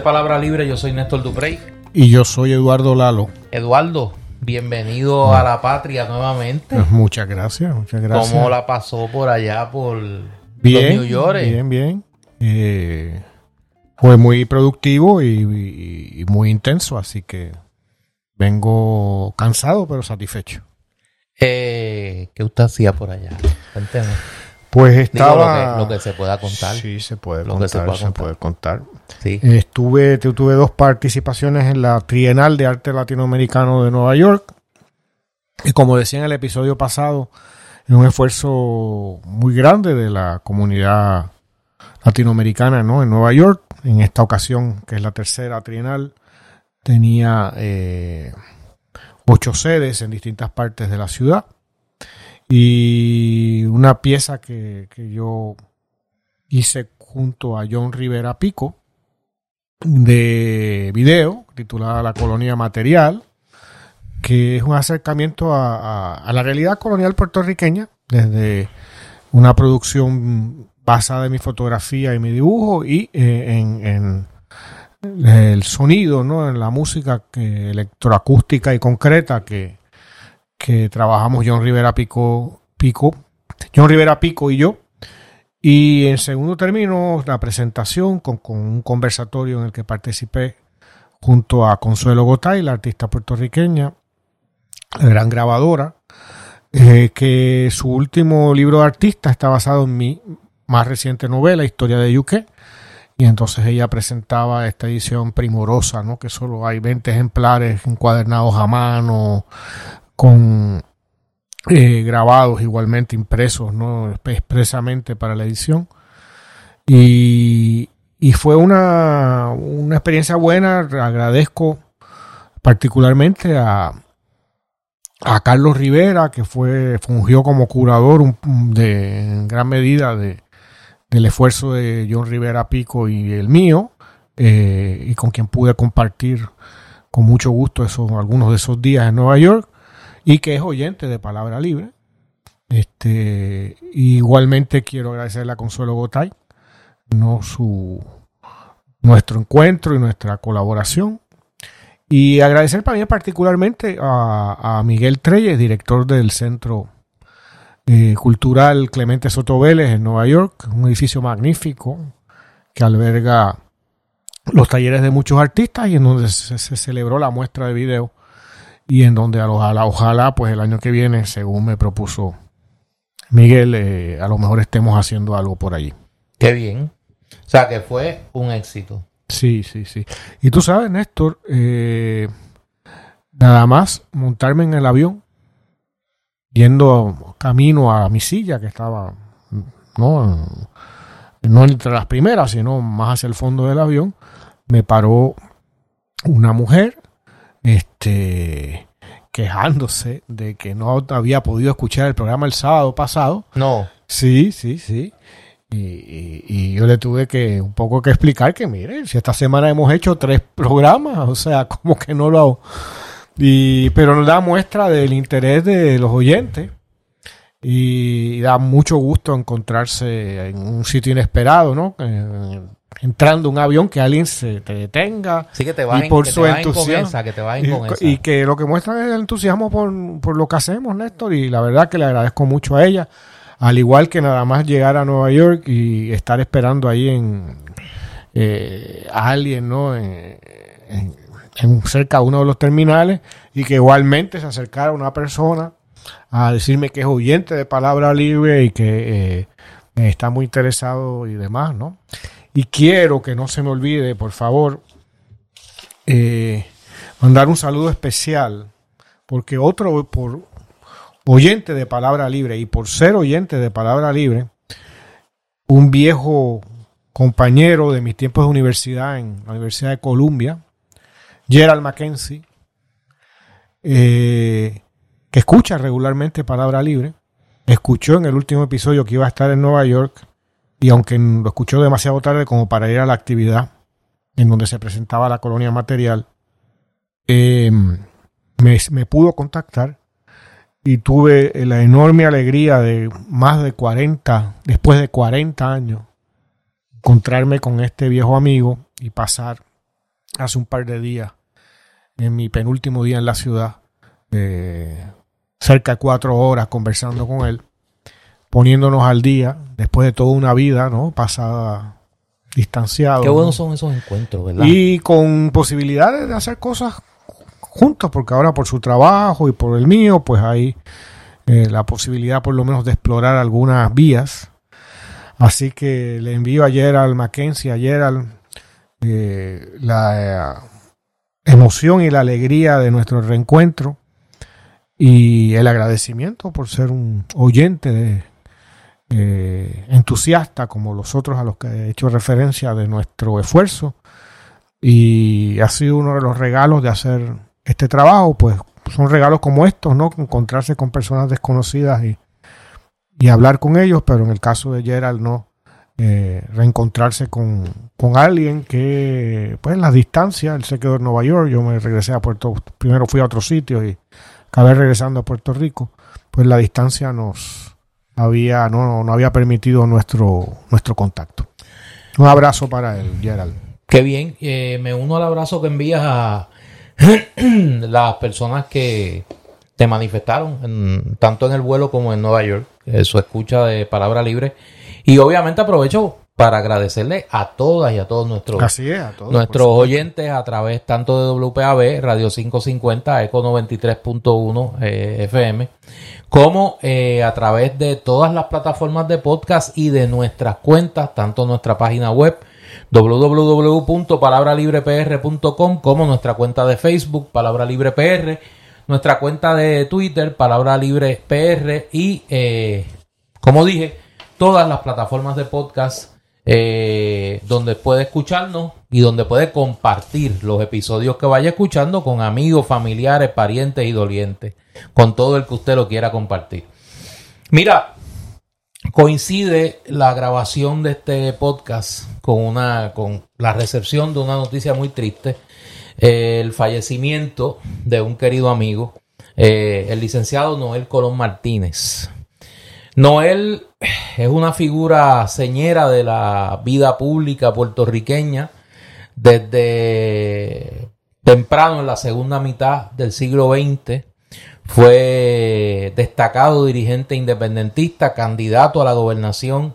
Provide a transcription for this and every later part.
Palabra Libre, yo soy Néstor Duprey. Y yo soy Eduardo Lalo. Eduardo, bienvenido a la patria nuevamente. Pues muchas gracias, muchas gracias. ¿Cómo la pasó por allá, por bien, los New York? Bien, bien. Eh, fue muy productivo y, y muy intenso, así que vengo cansado pero satisfecho. Eh, ¿Qué usted hacía por allá? Cuénteme. Pues estaba... lo, que, se pueda contar. Sí, se puede contar, se, puede contar. Sí. Estuve, tuve dos participaciones en la Trienal de Arte Latinoamericano de Nueva York. Y como decía en el episodio pasado, es un esfuerzo muy grande de la comunidad latinoamericana ¿no? en Nueva York. En esta ocasión, que es la tercera trienal, tenía eh, ocho sedes en distintas partes de la ciudad. Y una pieza que, yo hice junto a John Rivera Pico de video titulada La colonia material, que es un acercamiento a, la realidad colonial puertorriqueña desde una producción basada en mi fotografía y mi dibujo y eh, en, el sonido, ¿no? en la música que, electroacústica y concreta que, que trabajamos John Rivera Pico, Pico, John Rivera Pico y yo. Y en segundo término, la presentación con, un conversatorio en el que participé junto a Consuelo Gotay, la artista puertorriqueña, la gran grabadora, eh, que su último libro de artista está basado en mi más reciente novela, Historia de Yuque. Y entonces ella presentaba esta edición primorosa, ¿no? que solo hay 20 ejemplares encuadernados a mano, con eh, grabados igualmente impresos, ¿no? expresamente para la edición. Y, y fue una, una, experiencia buena. Agradezco particularmente a, a Carlos Rivera, que fue, fungió como curador de, en gran medida de, del esfuerzo de John Rivera Pico y el mío, eh, y con quien pude compartir con mucho gusto esos, algunos de esos días en Nueva York y que es oyente de Palabra Libre. Este, igualmente quiero agradecerle a Consuelo Gotay, no su nuestro encuentro y nuestra colaboración. Y agradecer también particularmente a, Miguel Treyes, director del Centro eh, Cultural Clemente Soto Vélez en Nueva York, un edificio magnífico que alberga los talleres de muchos artistas y en donde se, se celebró la muestra de video y en donde ojalá, ojalá pues el año que viene, según me propuso Miguel, eh, a lo mejor estemos haciendo algo por allí. Qué bien. O sea, que fue un éxito. Sí, sí, sí. Y tú sabes, Néstor, eh, nada más montarme en el avión, yendo camino a mi silla, que estaba, no, no entre las primeras, sino más hacia el fondo del avión, me paró una mujer este quejándose de que no había podido escuchar el programa el sábado pasado. No. Sí, sí, sí. Y, yo le tuve que un poco que explicar que, mire, si esta semana hemos hecho tres programas, o sea, como que no lo hago. Y, pero nos da muestra del interés de los oyentes y da mucho gusto encontrarse en un sitio inesperado, ¿no? Entrando un avión que alguien se te detenga sí, que te y por su entusiasmo. y, que lo que muestra es el entusiasmo por, lo que hacemos Néstor y la verdad que le agradezco mucho a ella al igual que nada más llegar a Nueva York y estar esperando ahí en eh, a alguien no en, cerca de uno de los terminales y que igualmente se acercara una persona a decirme que es oyente de palabra libre y que eh, está muy interesado y demás, ¿no? Y quiero que no se me olvide, por favor, eh, mandar un saludo especial, porque otro, por oyente de Palabra Libre y por ser oyente de Palabra Libre, un viejo compañero de mis tiempos de universidad en la Universidad de Columbia, Gerald Mackenzie, eh, que escucha regularmente Palabra Libre, escuchó en el último episodio que iba a estar en Nueva York y aunque lo escuchó demasiado tarde como para ir a la actividad en donde se presentaba la colonia material, em, me, pudo contactar y tuve la enorme alegría de más de 40, después de 40 años, encontrarme con este viejo amigo y pasar hace un par de días, en mi penúltimo día en la ciudad, eh, cerca de cuatro horas conversando con él, poniéndonos al día, después de toda una vida, ¿no? Pasada distanciado. Qué buenos son esos encuentros, ¿verdad? Y con posibilidades de hacer cosas juntos, porque ahora por su trabajo y por el mío, pues hay eh, la posibilidad por lo menos de explorar algunas vías. Así que le envío a Gerald Mackenzie, a Gerald, eh, la eh, emoción y la alegría de nuestro reencuentro y el agradecimiento por ser un oyente de, entusiasta como los otros a los que he hecho referencia de nuestro esfuerzo y ha sido uno de los regalos de hacer este trabajo, pues son regalos como estos, ¿no? Encontrarse con personas desconocidas y, y hablar con ellos, pero en el caso de Gerald no, eh, reencontrarse con, con, alguien que, pues, la distancia, él se quedó en Nueva York, yo me regresé a Puerto, primero fui a otro sitio y acabé regresando a Puerto Rico, pues la distancia nos había, no, no había permitido nuestro, nuestro contacto. Un abrazo para él, Gerald. Qué bien, eh, me uno al abrazo que envías a las personas que te manifestaron, tanto en el vuelo como en Nueva York, su escucha de palabra libre. Y obviamente aprovecho para agradecerle a todas y a todos nuestros, nuestros oyentes a través tanto de WPAB, Radio 550, Eco 93.1 FM, como eh, a través de todas las plataformas de podcast y de nuestras cuentas, tanto nuestra página web, www.palabralibrepr.com como nuestra cuenta de Facebook, Palabra Libre PR, nuestra cuenta de Twitter, Palabra Libre PR y, eh, como dije, todas las plataformas de podcast eh, donde puede escucharnos y donde puede compartir los episodios que vaya escuchando con amigos, familiares, parientes y dolientes, con todo el que usted lo quiera compartir. Mira, coincide la grabación de este podcast con una con la recepción de una noticia muy triste eh, el fallecimiento de un querido amigo eh, el licenciado Noel Colón Martínez Noel es una figura señera de la vida pública puertorriqueña desde temprano en la segunda mitad del siglo XX fue destacado dirigente independentista, candidato a la gobernación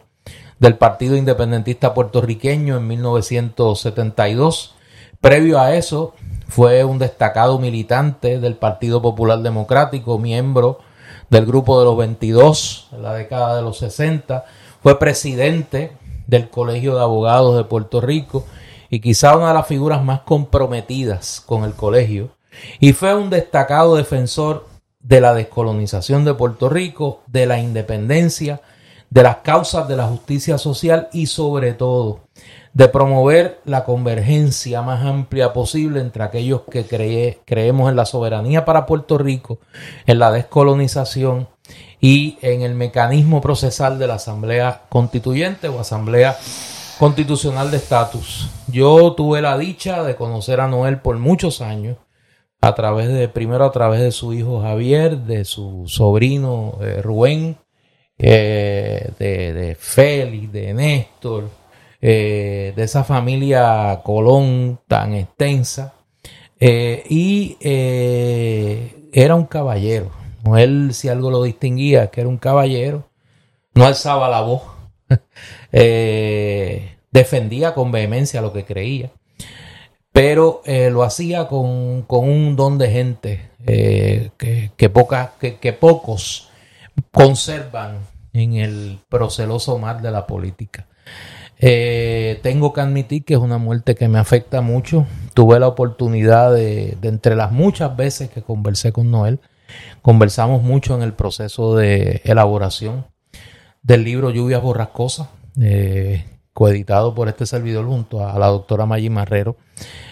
del Partido Independentista Puertorriqueño en 1972. Previo a eso, fue un destacado militante del Partido Popular Democrático, miembro del Grupo de los 22 en la década de los 60. Fue presidente del Colegio de Abogados de Puerto Rico y quizá una de las figuras más comprometidas con el colegio. Y fue un destacado defensor de la descolonización de Puerto Rico, de la independencia, de las causas de la justicia social y sobre todo de promover la convergencia más amplia posible entre aquellos que creemos en la soberanía para Puerto Rico, en la descolonización y en el mecanismo procesal de la Asamblea Constituyente o Asamblea Constitucional de Estatus. Yo tuve la dicha de conocer a Noel por muchos años a través de, primero a través de su hijo Javier, de su sobrino eh, Rubén, eh, de, de, Félix, de Néstor, eh, de esa familia Colón tan extensa. y era un caballero. Él, si algo lo distinguía, que era un caballero, no alzaba la voz, defendía con vehemencia lo que creía pero eh, lo hacía con, un don de gente eh, que, que, que, pocos conservan en el proceloso mar de la política. Eh, tengo que admitir que es una muerte que me afecta mucho. Tuve la oportunidad de, entre las muchas veces que conversé con Noel, conversamos mucho en el proceso de elaboración del libro Lluvias Borrascosas, coeditado por este servidor junto a la doctora Maggi Marrero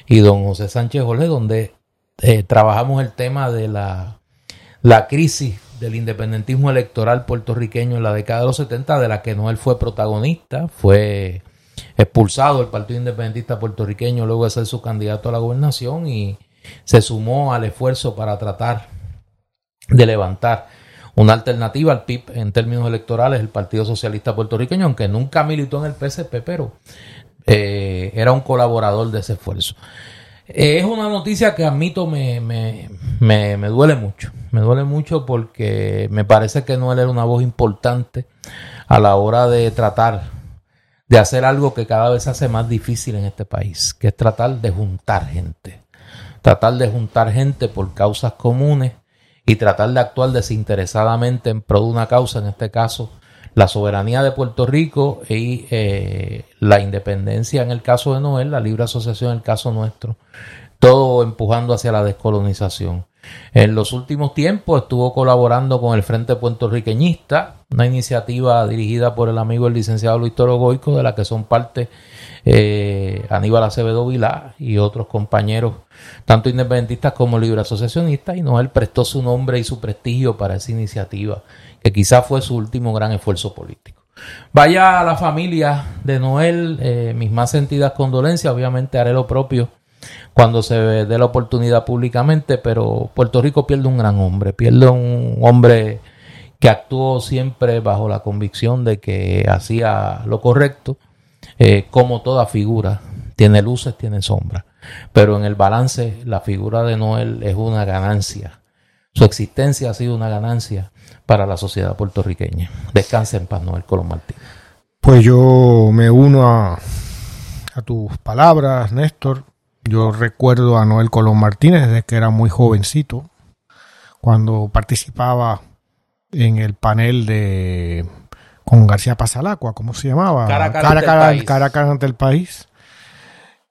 y don José Sánchez Jorge, donde eh, trabajamos el tema de la, la crisis del independentismo electoral puertorriqueño en la década de los 70, de la que no él fue protagonista, fue expulsado del Partido Independentista puertorriqueño luego de ser su candidato a la gobernación y se sumó al esfuerzo para tratar de levantar una alternativa al PIB en términos electorales, el Partido Socialista Puertorriqueño, aunque nunca militó en el PSP, pero eh, era un colaborador de ese esfuerzo. Es una noticia que admito me, me, me, me duele mucho. Me duele mucho porque me parece que Noel era una voz importante a la hora de tratar de hacer algo que cada vez se hace más difícil en este país, que es tratar de juntar gente. Tratar de juntar gente por causas comunes y tratar de actuar desinteresadamente en pro de una causa, en este caso la soberanía de Puerto Rico y eh, la independencia en el caso de Noel, la libre asociación en el caso nuestro, todo empujando hacia la descolonización. En los últimos tiempos estuvo colaborando con el Frente Puertorriqueñista, una iniciativa dirigida por el amigo el licenciado Luis Toro Goico, de la que son parte eh, Aníbal Acevedo Vilá y otros compañeros, tanto independentistas como libre asociacionistas, y Noel prestó su nombre y su prestigio para esa iniciativa que quizás fue su último gran esfuerzo político. Vaya a la familia de Noel, eh, mis más sentidas condolencias, obviamente haré lo propio cuando se dé la oportunidad públicamente, pero Puerto Rico pierde un gran hombre, pierde un hombre que actuó siempre bajo la convicción de que hacía lo correcto, eh, como toda figura, tiene luces, tiene sombras, pero en el balance la figura de Noel es una ganancia, su existencia ha sido una ganancia para la sociedad puertorriqueña. Descanse en paz, Noel Colón Martínez. Pues yo me uno a, a tus palabras, Néstor. Yo recuerdo a Noel Colón Martínez desde que era muy jovencito, cuando participaba en el panel de con García Pasalacua, ¿cómo se llamaba? Cara cara, cara ante el país.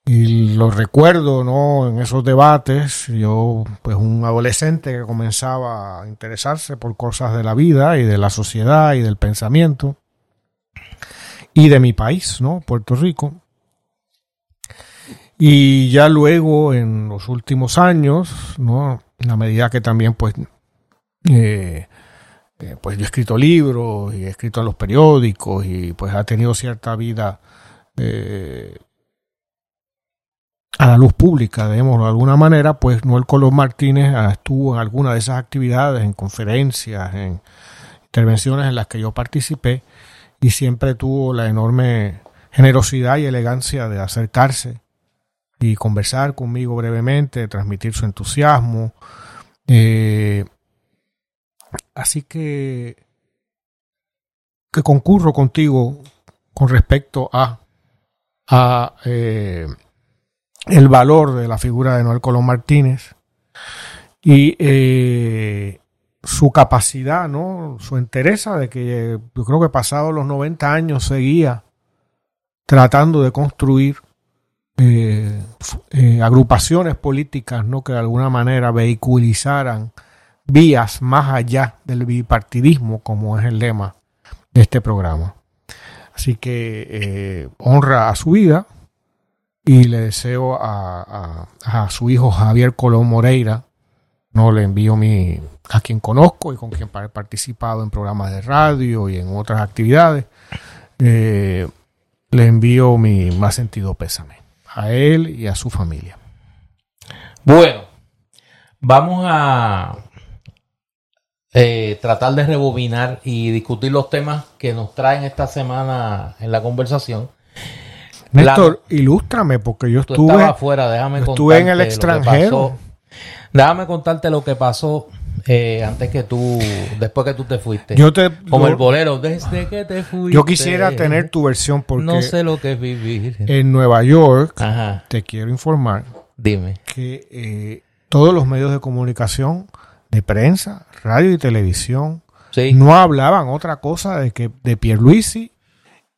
Y lo recuerdo, ¿no? En esos debates, yo, pues un adolescente que comenzaba a interesarse por cosas de la vida y de la sociedad y del pensamiento y de mi país, ¿no? Puerto Rico. Y ya luego, en los últimos años, ¿no? En la medida que también, pues, eh, eh, pues yo he escrito libros y he escrito en los periódicos y pues ha tenido cierta vida eh, a la luz pública, digamos, de alguna manera, pues Noel Colón Martínez ah, estuvo en alguna de esas actividades, en conferencias, en intervenciones en las que yo participé y siempre tuvo la enorme generosidad y elegancia de acercarse y conversar conmigo brevemente, transmitir su entusiasmo. Eh, así que, que concurro contigo con respecto a, a eh, el valor de la figura de Noel Colón Martínez y eh, su capacidad, ¿no? Su entereza de que yo creo que pasados los 90 años seguía tratando de construir eh, eh, agrupaciones políticas, ¿no? Que de alguna manera vehiculizaran vías más allá del bipartidismo, como es el lema de este programa. Así que honra a su vida, y le deseo a, a, su hijo Javier Colón Moreira, no le envío mi a quien conozco y con quien he participado en programas de radio y en otras actividades, eh, le envío mi más sentido pésame a él y a su familia. Bueno, vamos a eh, tratar de rebobinar y discutir los temas que nos traen esta semana en la conversación. Néstor, ilústrame, porque yo estuve, afuera, déjame estuve en el extranjero. Déjame contarte lo que pasó eh, antes que tú, después que tú te fuiste. Yo te, Como el bolero, desde que te fuiste. Yo quisiera tener tu versión porque... No sé lo que es vivir. En Nueva York, te quiero informar. Dime. Que eh, todos los medios de comunicación, de prensa, radio y televisión, no hablaban otra cosa de que de Pierluisi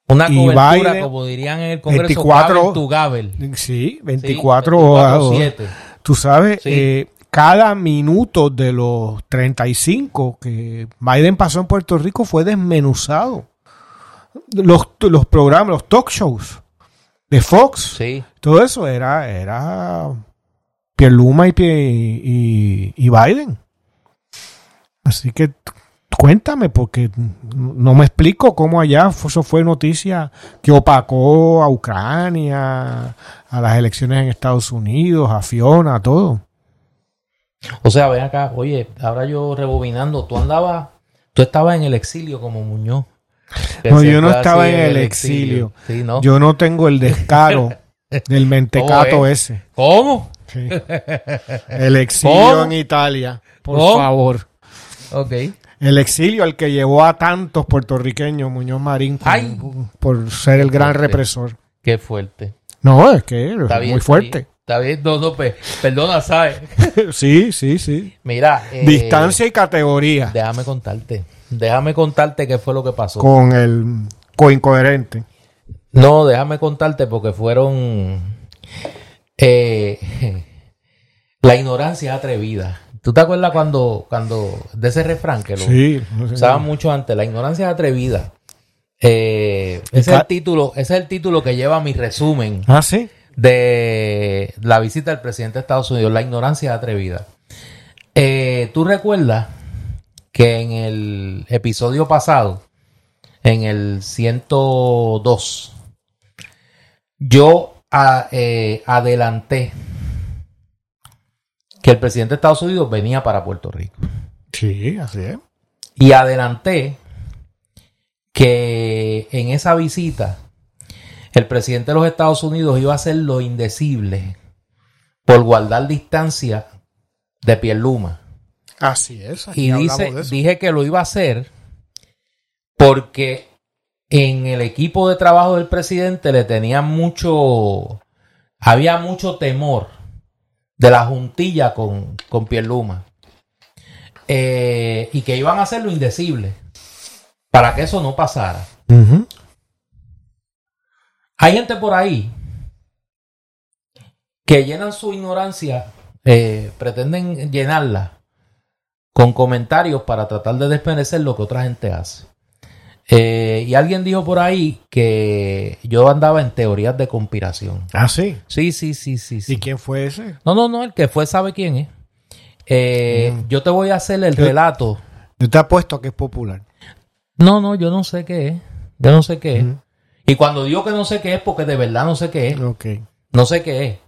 una cobertura, como dirían en el Congreso, 24, tu Gabel. Sí, 24, horas. Tú sabes, eh, cada minuto de los 35 que Biden pasó en Puerto Rico fue desmenuzado. Los, los programas, los talk shows de Fox, sí. todo eso era, era Pierluma y, y, y Biden. Así que Cuéntame, porque no me explico cómo allá eso fue noticia que opacó a Ucrania, a las elecciones en Estados Unidos, a Fiona, a todo. O sea, ven acá, oye, ahora yo rebobinando, tú andabas, tú estabas en el exilio como Muñoz. No, yo no estaba en el exilio. Yo no tengo el descaro del mentecato ese. ¿Cómo? Sí. El exilio ¿Cómo? en Italia, por ¿Cómo? favor. Ok. El exilio al que llevó a tantos puertorriqueños, Muñoz Marín, Ay. por ser el gran Fuerte. represor. Qué fuerte. No, es que es Está bien. muy fuerte. Está bien, no, no, pe- perdona, ¿sabes? sí, sí, sí. Mira. eh, Distancia y categoría Déjame contarte. Déjame contarte qué fue lo que pasó. con el coincoherente. No, déjame contarte porque fueron. eh, la ignorancia atrevida. ¿Tú te acuerdas cuando, cuando de ese refrán que lo Sí. usaban mucho antes? La ignorancia atrevida. Eh, ese, es el título, ese es el título que lleva mi resumen Ah, sí. de la visita del presidente de Estados Unidos, la ignorancia atrevida. Eh, ¿Tú recuerdas que en el episodio pasado, en el 102, yo a- eh, adelanté que el presidente de Estados Unidos venía para Puerto Rico? Sí, así es. Y adelanté que en esa visita el presidente de los Estados Unidos iba a hacer lo indecible por guardar distancia de Pierluma. Así es. aquí Y hablamos dice, de eso. dije que lo iba a hacer porque en el equipo de trabajo del presidente le tenía mucho, había mucho temor de la juntilla con, con Pierluma. Eh, y que iban a hacer lo indecible para que eso no pasara. Hay gente por ahí que llenan su ignorancia, eh, pretenden llenarla con comentarios para tratar de desmerecer lo que otra gente hace. Eh, y alguien dijo por ahí que yo andaba en teorías de conspiración. Ah, sí. Sí, sí, sí, sí. sí. ¿Y quién fue ese? No, no, no, el que fue sabe quién es. Eh, Mm. Yo te voy a hacer el Yo- relato. Yo te apuesto a que es popular. No, no, yo no sé qué es. Yo no sé qué es. Ujú. Y cuando digo que no sé qué es, porque de verdad no sé qué es. Ok. No sé qué es.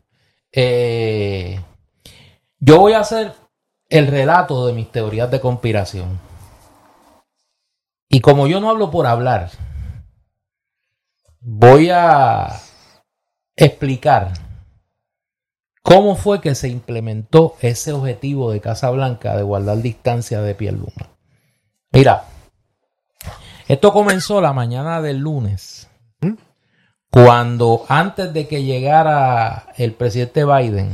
Eh, yo voy a hacer el relato de mis teorías de conspiración. Y como yo no hablo por hablar, voy a explicar cómo fue que se implementó ese objetivo de Casa Blanca de guardar distancia de Pierluma. Mira, esto comenzó la mañana del lunes cuando antes de que llegara el presidente Biden,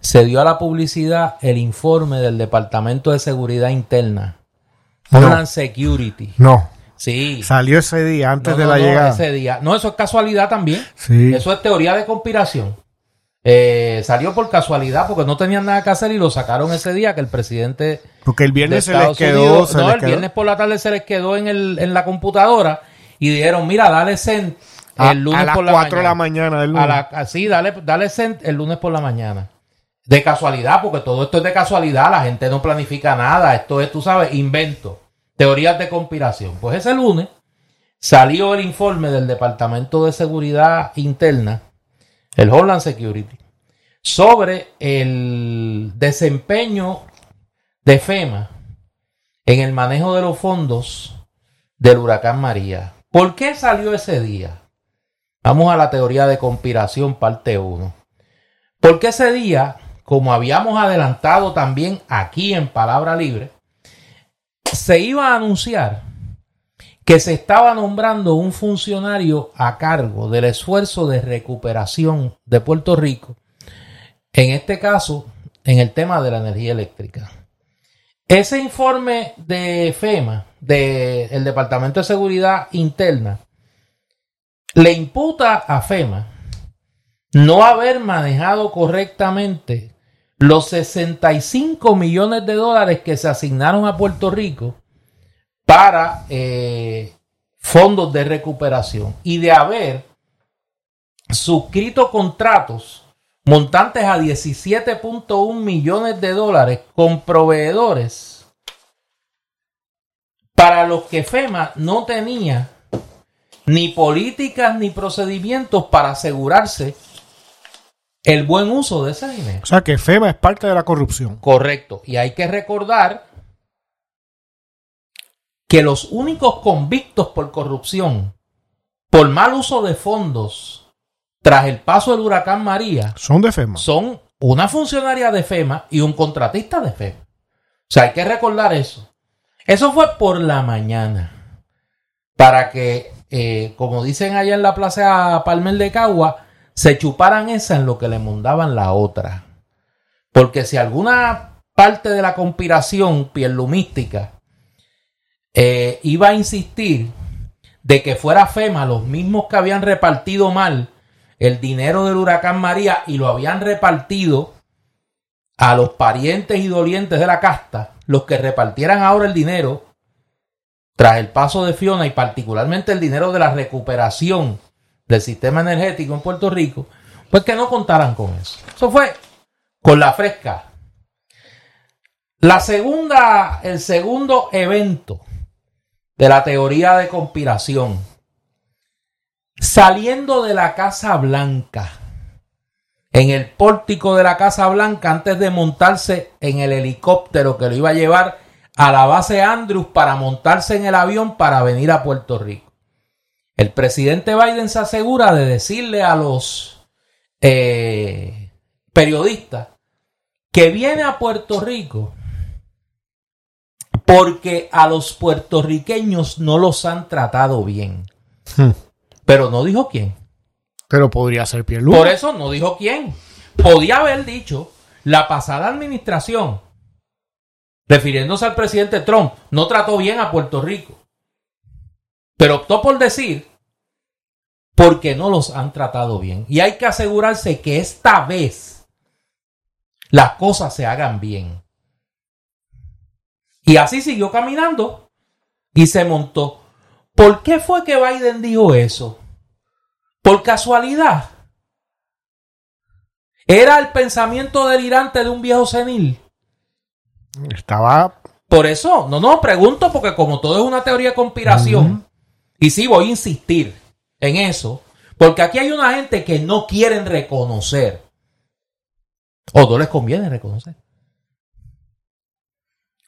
se dio a la publicidad el informe del Departamento de Seguridad Interna, No. Homeland Security. No. Sí. Salió ese día, antes No, de no, la no, llegada. Ese día. No, eso es casualidad también. Sí. Eso es teoría de conspiración. Eh, salió por casualidad porque no tenían nada que hacer y lo sacaron ese día que el presidente Porque el viernes se les quedó. Unidos- se no, les el quedó. viernes por la tarde se les quedó en, el, en la computadora y dijeron, mira, dale send a, el lunes a las por la 4 de la mañana. mañana del A lunes. la, a- sí, dale, dale send el lunes por la mañana. De casualidad, porque todo esto es de casualidad, la gente no planifica nada, esto es, tú sabes, invento, teorías de conspiración. Pues ese lunes salió el informe del Departamento de Seguridad Interna, el Homeland Security, sobre el desempeño de FEMA en el manejo de los fondos del huracán María. ¿Por qué salió ese día? Vamos a la teoría de conspiración parte 1. Porque ese día, como habíamos adelantado también aquí en Palabra Libre, se iba a anunciar que se estaba nombrando un funcionario a cargo del esfuerzo de recuperación de Puerto Rico, en este caso, en el tema de la energía eléctrica. Ese informe de FEMA, del Departamento de Seguridad Interna, le imputa a FEMA no haber manejado correctamente los 65 millones de dólares que se asignaron a Puerto Rico para eh, fondos de recuperación y de haber suscrito contratos montantes a 17.1 millones de dólares con proveedores para los que FEMA no tenía ni políticas ni procedimientos para asegurarse el buen uso de ese dinero. O sea que FEMA es parte de la corrupción. Correcto. Y hay que recordar que los únicos convictos por corrupción, por mal uso de fondos, tras el paso del huracán María, Son de FEMA. son una funcionaria de FEMA y un contratista de FEMA. O sea, hay que recordar eso. Eso fue por la mañana. Para que, eh, como dicen allá en la plaza Palmer de Cagua, se chuparan esa en lo que le mandaban la otra. Porque si alguna parte de la conspiración pierlumística eh, iba a insistir de que fuera FEMA los mismos que habían repartido mal el dinero del huracán María y lo habían repartido a los parientes y dolientes de la casta, los que repartieran ahora el dinero tras el paso de Fiona y particularmente el dinero de la recuperación del sistema energético en Puerto Rico, pues que no contaran con eso. Eso fue con la fresca. La segunda, el segundo evento de la teoría de conspiración. Saliendo de la Casa Blanca, en el pórtico de la Casa Blanca, antes de montarse en el helicóptero que lo iba a llevar a la base Andrews para montarse en el avión para venir a Puerto Rico. El presidente Biden se asegura de decirle a los eh, periodistas que viene a Puerto Rico porque a los puertorriqueños no los han tratado bien. Hmm. Pero no dijo quién. Pero podría ser Pierluisi. Por eso no dijo quién. Podía haber dicho la pasada administración, refiriéndose al presidente Trump, no trató bien a Puerto Rico. Pero optó por decir porque no los han tratado bien. Y hay que asegurarse que esta vez las cosas se hagan bien. Y así siguió caminando y se montó. ¿Por qué fue que Biden dijo eso? ¿Por casualidad? ¿Era el pensamiento delirante de un viejo senil? Estaba... Por eso, no, no, pregunto porque como todo es una teoría de conspiración, y sí voy a insistir en eso, porque aquí hay una gente que no quieren reconocer, o no les conviene reconocer,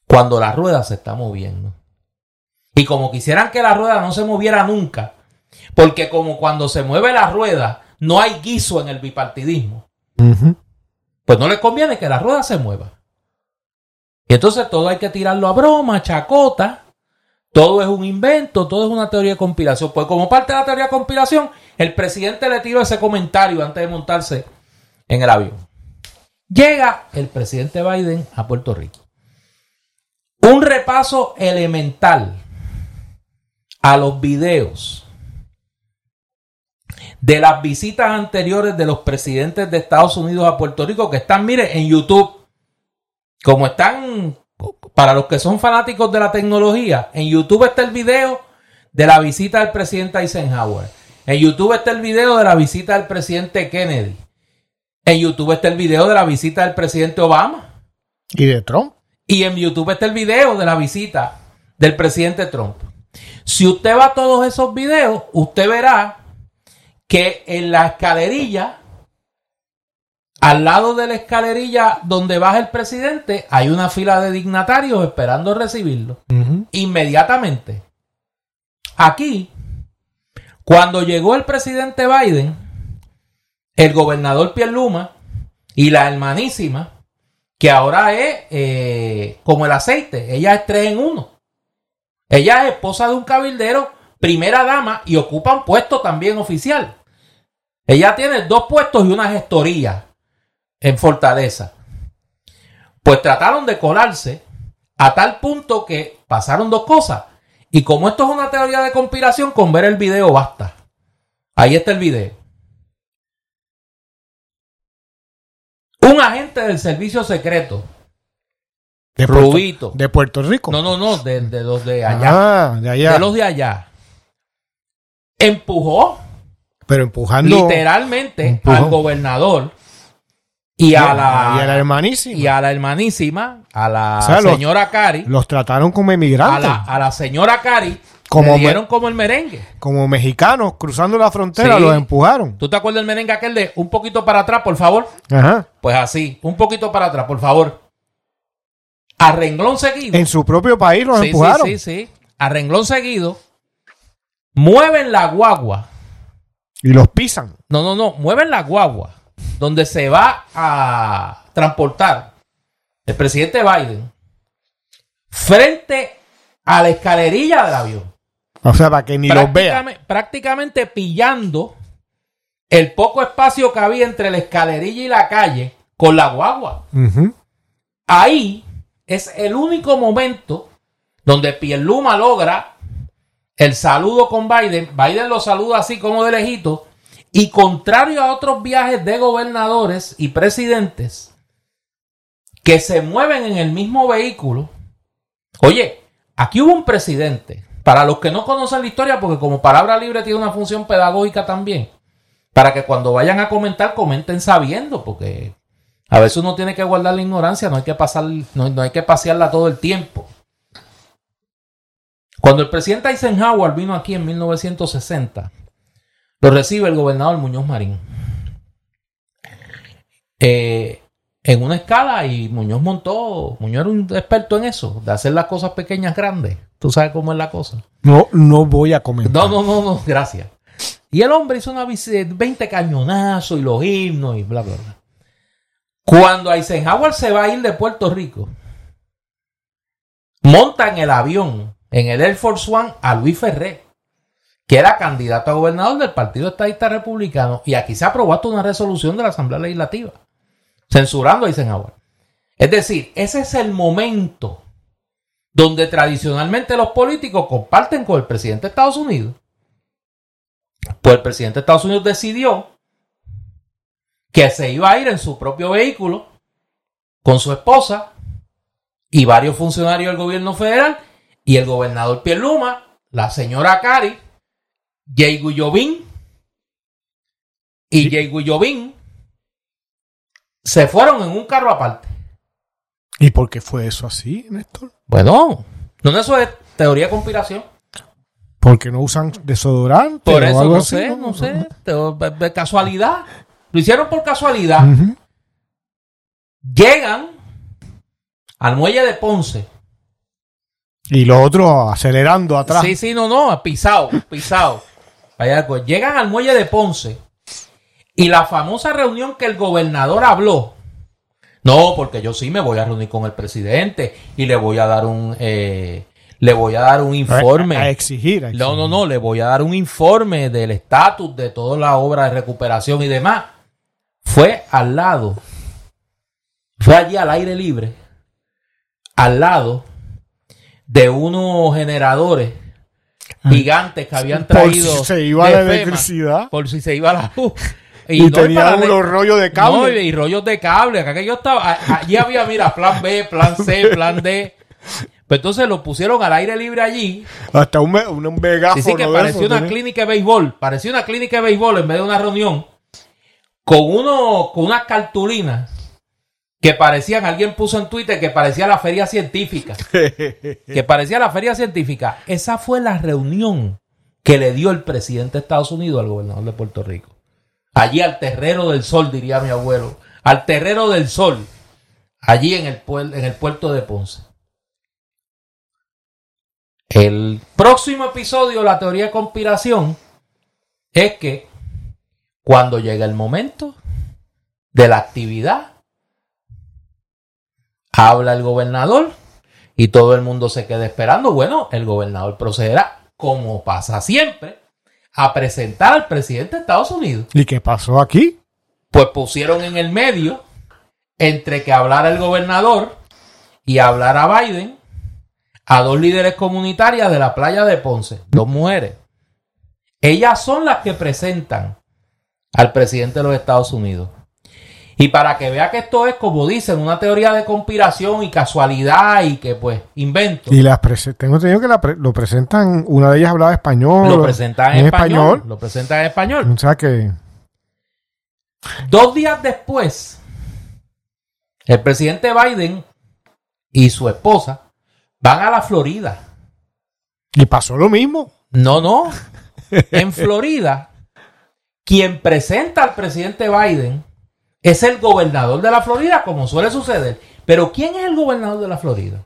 cuando la rueda se está moviendo. Y como quisieran que la rueda no se moviera nunca, porque como cuando se mueve la rueda no hay guiso en el bipartidismo, pues no les conviene que la rueda se mueva. Y entonces todo hay que tirarlo a broma, chacota, todo es un invento, todo es una teoría de conspiración. Pues como parte de la teoría de conspiración, el presidente le tiró ese comentario antes de montarse en el avión. Llega el presidente Biden a Puerto Rico. Un repaso elemental a los videos de las visitas anteriores de los presidentes de Estados Unidos a Puerto Rico que están, mire, en YouTube. Como están, para los que son fanáticos de la tecnología, en YouTube está el video de la visita del presidente Eisenhower. En YouTube está el video de la visita del presidente Kennedy. En YouTube está el video de la visita del presidente Obama. ¿Y de Trump? Y en YouTube está el video de la visita del presidente Trump. Si usted va a todos esos videos, usted verá que en la escalerilla, al lado de la escalerilla donde baja el presidente, hay una fila de dignatarios esperando recibirlo. Inmediatamente. Aquí, cuando llegó el presidente Biden, el gobernador Pierluma y la hermanísima que ahora es eh, como el aceite. Ella es tres en uno. Ella es esposa de un cabildero, primera dama y ocupa un puesto también oficial. Ella tiene dos puestos y una gestoría en Fortaleza. Pues trataron de colarse a tal punto que pasaron dos cosas. Y como esto es una teoría de conspiración, con ver el video basta. Ahí está el video. Un agente del servicio secreto. De Puerto, de Puerto Rico. No, no, no, de, los de allá. Ah, de allá. De los de allá. Empujó. Pero empujando. Literalmente al gobernador y a, la, y a la hermanísima. Y a la hermanísima, a la señora Cari. Los trataron como emigrantes. A la, señora Cari. Como dieron como el merengue. Como mexicanos cruzando la frontera, los empujaron. ¿Tú te acuerdas del merengue aquel de un poquito para atrás, por favor? Ajá. Pues así, un poquito para atrás, por favor. A renglón seguido. En su propio país los empujaron. Sí, sí, sí. A renglón seguido. Mueven la guagua. Y los pisan. No, no, no. Mueven la guagua. Donde se va a transportar el presidente Biden frente a la escalerilla del avión. O sea, para que ni los vea. Prácticamente, pillando el poco espacio que había entre la escalerilla y la calle con la guagua. Ahí es el único momento donde Pierluma logra el saludo con Biden. Biden lo saluda así como de lejito. Y contrario a otros viajes de gobernadores y presidentes que se mueven en el mismo vehículo. Oye, aquí hubo un presidente. Para los que no conocen la historia, porque como palabra libre tiene una función pedagógica también. Para que cuando vayan a comentar, comenten sabiendo, porque a veces uno tiene que guardar la ignorancia, no hay que pasar, no, no hay que pasearla todo el tiempo. Cuando el presidente Eisenhower vino aquí en 1960, lo recibe el gobernador Muñoz Marín. Eh, en una escala y Muñoz montó, Muñoz era un experto en eso, de hacer las cosas pequeñas grandes. Tú sabes cómo es la cosa. No, no voy a comentar. No, no, no, no, gracias. Y el hombre hizo una bici- 20 cañonazos y los himnos y bla, bla, bla. Cuando Eisenhower se va a ir de Puerto Rico, monta en el avión, en el Air Force One, a Luis Ferré, que era candidato a gobernador del Partido Estadista Republicano. Y aquí se aprobó hasta una resolución de la Asamblea Legislativa, censurando a Eisenhower. Es decir, ese es el momento donde tradicionalmente los políticos comparten con el presidente de Estados Unidos. Pues el presidente de Estados Unidos decidió que se iba a ir en su propio vehículo con su esposa y varios funcionarios del gobierno federal y el gobernador Pierluma, la señora Cari, Jay Guyovín y Jay Guyovín se fueron en un carro aparte. ¿Y por qué fue eso así, Néstor? Bueno, no eso es teoría de conspiración. Porque no usan desodorante Por o eso, algo no así, sé, no sé. de- casualidad. Lo hicieron por casualidad. Llegan al muelle de Ponce. Y los otros acelerando atrás. Sí, sí, no, no, pisado, pisado. Llegan al muelle de Ponce. Y la famosa reunión que el gobernador habló. No, porque yo sí me voy a reunir con el presidente y le voy a dar un eh, le voy a dar un informe. A, a exigir. a No, no, no, le voy a dar un informe del estatus de toda la obra de recuperación y demás. Fue al lado, fue allí al aire libre, al lado de unos generadores gigantes que habían Ah. Por traído. si se iba la electricidad. Por si se iba la luz. Y, no, tenía unos rollos de cable. y, y rollos de cable. Acá que yo estaba. Allí había, mira, plan B, plan C, plan D. Pues entonces lo pusieron al aire libre allí. Hasta un, un megáfono. Sí, sí, que parecía una clínica de béisbol. Parecía una clínica de béisbol en vez de una reunión. Con uno, con unas cartulinas que parecían, alguien puso en Twitter que parecía la feria científica. que parecía la feria científica. Esa fue la reunión que le dio el presidente de Estados Unidos al gobernador de Puerto Rico. Allí al terrero del sol, diría mi abuelo. Al terrero del sol. Allí en el, en el puerto de Ponce. El próximo episodio, la teoría de conspiración, es que cuando llega el momento de la actividad, habla el gobernador y todo el mundo se queda esperando. Bueno, el gobernador procederá, como pasa siempre, a presentar al presidente de Estados Unidos. ¿Y qué pasó aquí? Pues pusieron en el medio, entre que hablara el gobernador y hablara Biden, a dos líderes comunitarias de la playa de Ponce, dos mujeres. Ellas son las que presentan al presidente de los Estados Unidos. Y para que vea que esto es, como dicen, una teoría de conspiración y casualidad y que pues invento. Y las tengo entendido que la pre- lo presentan, una de ellas hablaba español. Lo presentan en, español, Lo presentan en español. O sea que Dos días después, el presidente Biden y su esposa van a la Florida. y pasó lo mismo. No, no. En Florida, quien presenta al presidente Biden es el gobernador de la Florida, como suele suceder. Pero ¿quién es el gobernador de la Florida?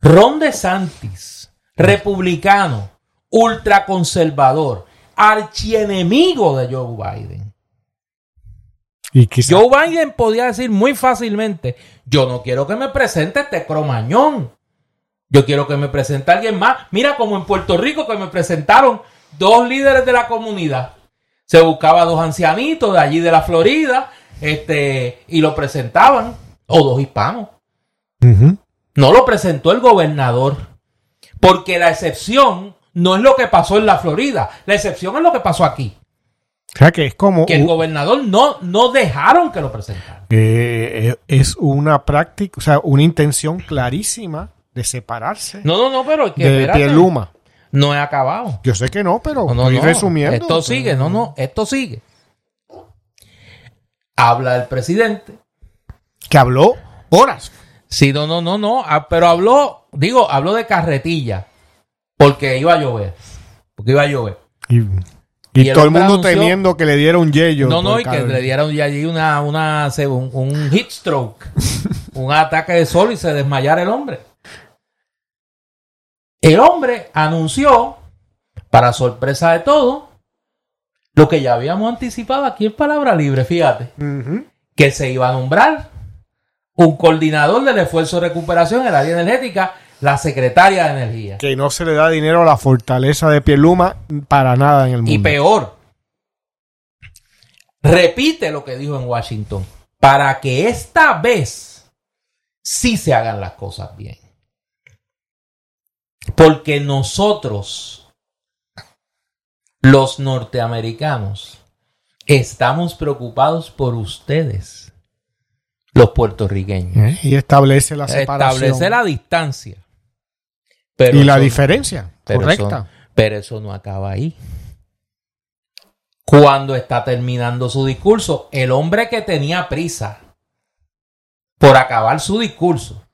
Ron DeSantis, republicano, ultraconservador, archienemigo de Joe Biden. Y quizá- Joe Biden podía decir muy fácilmente, yo no quiero que me presente este cromañón. Yo quiero que me presente alguien más. Mira como en Puerto Rico que me presentaron dos líderes de la comunidad. Se buscaba dos ancianitos de allí de la Florida, este, y lo presentaban, o dos hispanos. No lo presentó el gobernador. Porque la excepción no es lo que pasó en la Florida. La excepción es lo que pasó aquí. O sea que es como Que el gobernador no, no dejaron que lo presentaran. eh, es una práctica, o sea, una intención clarísima de separarse No, no, no, pero es que de no he acabado. Yo sé que no, pero No, no, estoy no. resumiendo. Esto sigue, no, no, esto sigue. Habla el presidente. Que habló horas. Sí, no, no, no, no. ah, Pero habló, digo, habló de carretilla. Porque iba a llover. Porque iba a llover. Y, y Y el todo el mundo anunció- temiendo que le diera un yello. No, no, y que le dieron ya allí una, una, un, un stroke, un ataque de sol y se desmayara el hombre. El hombre anunció, para sorpresa de todos, lo que ya habíamos anticipado aquí en Palabra Libre, fíjate, que se iba a nombrar un coordinador del esfuerzo de recuperación en el área energética, la secretaria de Energía. Que no se le da dinero a la fortaleza de Pierluma para nada en el mundo. Y peor, repite lo que dijo en Washington, para que esta vez sí se hagan las cosas bien. Porque nosotros, los norteamericanos, estamos preocupados por ustedes, los puertorriqueños. ¿Eh? Y establece la separación. Establece la distancia. Pero y la diferencia. pero correcta. Eso, pero eso no acaba ahí. Cuando está terminando su discurso, el hombre que tenía prisa por acabar su discurso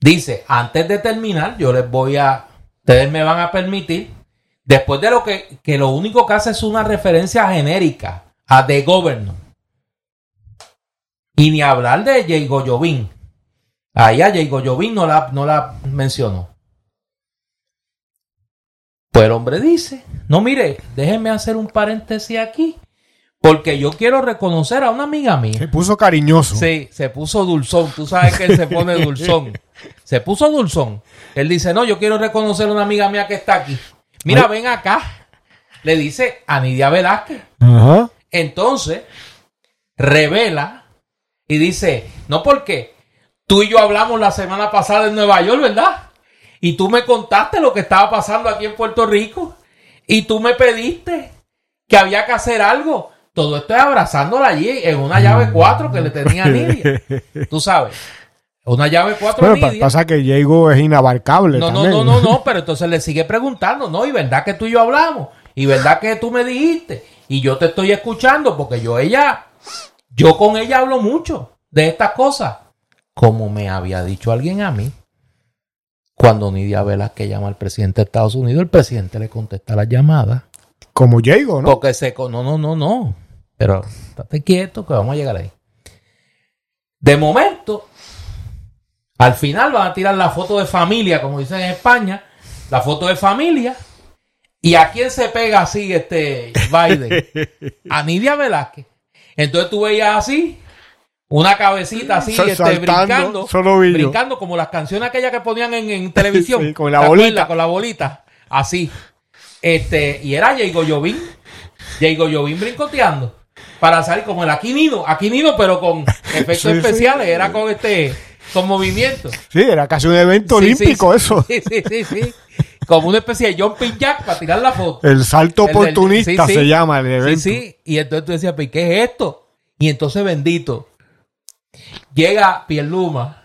dice: Antes de terminar, yo les voy a. Ustedes me van a permitir. Después de lo que, que lo único que hace es una referencia genérica a The Governor. Y ni hablar de Jay Goyovin. Ahí a Jay Goyovin no la, no la mencionó. Pues el hombre dice, no mire, déjeme hacer un paréntesis aquí, porque yo quiero reconocer a una amiga mía. Se puso cariñoso. Sí, se puso dulzón, tú sabes que él se pone dulzón. Se puso dulzón. Él dice, no, yo quiero reconocer a una amiga mía que está aquí. Mira, Ay. ven acá. Le dice a Nidia Velázquez. Ajá. Entonces, revela y dice, no porque tú y yo hablamos la semana pasada en Nueva York, ¿verdad? Y tú me contaste lo que estaba pasando aquí en Puerto Rico. Y tú me pediste que había que hacer algo. Todo esto es abrazándola allí en una llave 4 que le tenía a Nidia. Tú sabes. Una llave 4 Bueno, a pa- Nidia. pasa que Diego es inabarcable. No, no, también. no, no, no, pero entonces le sigue preguntando, ¿no? Y verdad que tú y yo hablamos, y verdad que tú me dijiste, y yo te estoy escuchando, porque yo ella, yo con ella hablo mucho de estas cosas, como me había dicho alguien a mí. Cuando Nidia Velázquez llama al presidente de Estados Unidos, el presidente le contesta la llamada. Como Diego, ¿no? Porque se... No, no, no, no. Pero estate quieto que vamos a llegar ahí. De momento, al final van a tirar la foto de familia, como dicen en España, la foto de familia. ¿Y a quién se pega así este Biden? A Nidia Velázquez. Entonces tú veías así, una cabecita así, Sal- este, saltando, brincando, solo brincando como las canciones aquellas que ponían en, en televisión. Sí, con la ¿Te bolita. acuerdas? Con la bolita. Así. Este, y era Jay Goyovin. Jay Goyovin brincoteando. Para salir como el Aquinino. Aquinino, pero con efectos Sí, sí. especiales. Era con este, con movimiento. Sí, era casi un evento Sí, olímpico sí, eso. Sí, sí, sí, sí. Como una especie de jumping jack para tirar la foto. El salto El oportunista sí, sí. se llama el Sí, evento. sí. Y entonces tú decías, ¿pero qué es esto? Y entonces, bendito, llega Pierluma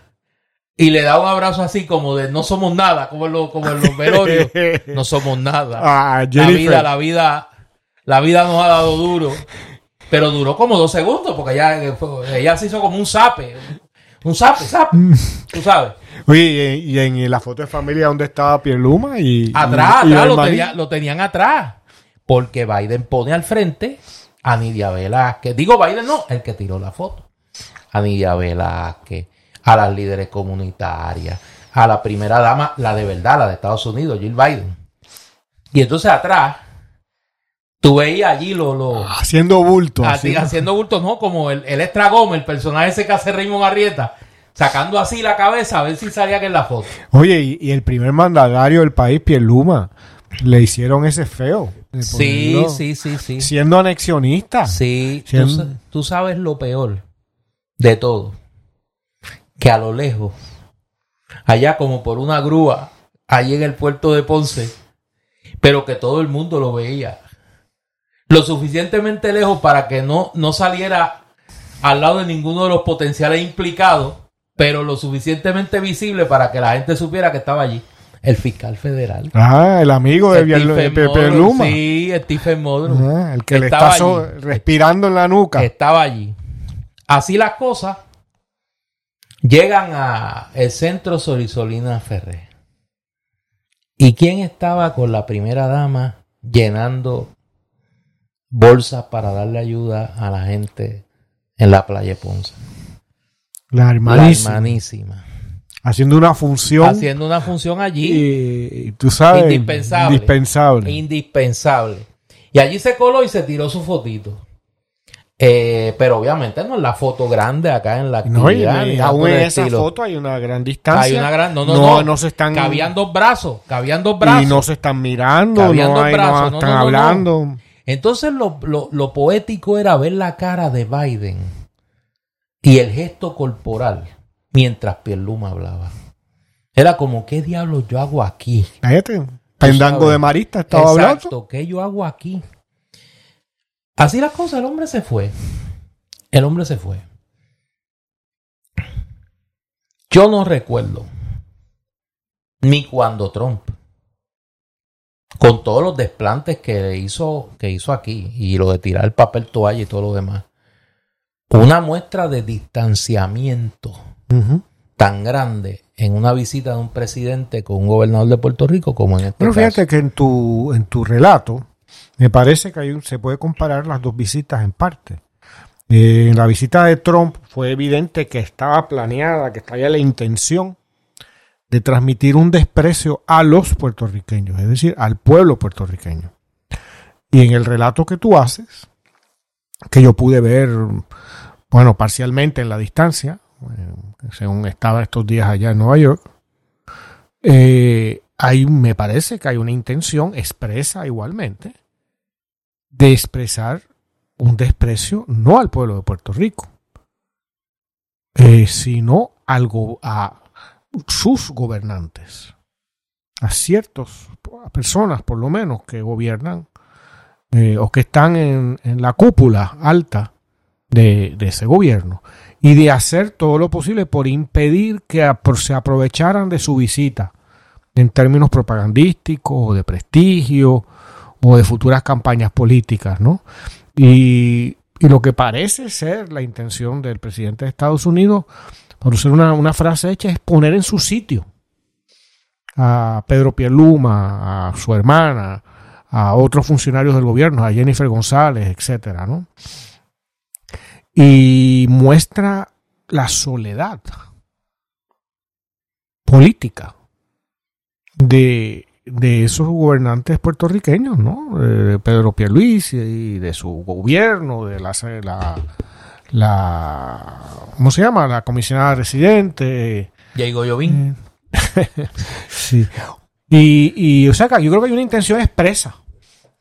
y le da un abrazo así como de no somos nada, como en, los- como en los velorios. No somos nada. Ah, la vida, la vida, la vida nos ha dado duro. Pero duró como dos segundos porque ella, fue- ella se hizo como un zape. Un zape, zape. Tú sabes. Oye, y en, y en la foto de familia donde estaba Pierluma y... Atrás, y- atrás, lo, tenía- lo tenían atrás. Porque Biden pone al frente a Nidia Velázquez. Digo Biden, no, el que tiró la foto. A Nidia Velázquez, a las líderes comunitarias, a la primera dama, la de verdad, la de Estados Unidos, Jill Biden. Y entonces atrás, Tú veías allí lo, lo Haciendo bulto. así, así. haciendo bultos, ¿no? Como el, el extra Gómez, el personaje ese que hace Raymond Arrieta, sacando así la cabeza a ver si salía que en la foto. Oye, y, y el primer mandatario del país, Pierluma, le hicieron ese feo. Sí, sí, sí, sí. Siendo anexionista. Sí, tú, Siendo- sa- tú sabes lo peor de todo. Que a lo lejos, allá como por una grúa, allí en el puerto de Ponce, pero que todo el mundo lo veía. Lo suficientemente lejos para que no, no saliera al lado de ninguno de los potenciales implicados, pero lo suficientemente visible para que la gente supiera que estaba allí. El fiscal federal. Ah, el amigo de Pierlu- de Stephen Pe- Modrow, Pierluma. Sí, Stephen Modrow. Ah, el que le Estaba está allí. respirando en la nuca. estaba allí. Así las cosas llegan a el centro Sorisolina Ferré. ¿Y quién estaba con la primera dama llenando bolsas para darle ayuda a la gente en la playa Ponce? La La hermanísima. hermanísima. Haciendo una función. Haciendo una función allí y, tú sabes. Indispensable. Indispensable. indispensable. Y allí se coló y se tiró su fotito. Eh, pero obviamente no es la foto grande acá en la No, y, actividad. y aún en el esa estilo. foto hay una gran distancia. Hay una gran. No, no, no, no. no se están. Cabían dos brazos. Cabían dos brazos. y no se están mirando. Cabían No, dos hay, no brazos, no, están no, no, no. hablando. Entonces lo, lo- lo poético era ver la cara de Biden y el gesto corporal mientras Pierluma hablaba. Era como, ¿qué diablos yo hago aquí? Cállate. Pendango de Marista estaba hablando. Exacto, ¿qué yo hago aquí? Así las cosas, el hombre se fue. El hombre se fue. Yo no recuerdo ni cuando Trump, con todos los desplantes que hizo, que hizo aquí, y lo de tirar el papel toalla y todo lo demás, una muestra de distanciamiento tan grande en una visita de un presidente con un gobernador de Puerto Rico como en este Pero caso. fíjate que en tu, en tu relato, me parece que hay un- se puede comparar las dos visitas en parte. Eh, en la visita de Trump fue evidente que estaba planeada, que estaba la intención de transmitir un desprecio a los puertorriqueños, es decir, al pueblo puertorriqueño. Y en el relato que tú haces, que yo pude ver, bueno, parcialmente en la distancia, eh, según estaba estos días allá en Nueva York, eh, me parece que hay una intención expresa igualmente de expresar un desprecio no al pueblo de Puerto Rico, eh, sino al go- a sus gobernantes, a ciertas personas por lo menos que gobiernan eh, o que están en, en la cúpula alta de, ese gobierno y de hacer todo lo posible por impedir que se aprovecharan de su visita en términos propagandísticos o de prestigio o de futuras campañas políticas, ¿no? Y, y lo que parece ser la intención del presidente de Estados Unidos, por usar una, una frase hecha, es poner en su sitio a Pedro Pierluma, a su hermana, a otros funcionarios del gobierno, a Jennifer González, etcétera, ¿no? Y muestra la soledad política de, de esos gobernantes puertorriqueños, ¿no? De Pedro Pierluisi y de su gobierno, de la, la, la ¿cómo se llama? La comisionada residente. Diego Llovín. sí. Y, y, o sea, que yo creo que hay una intención expresa,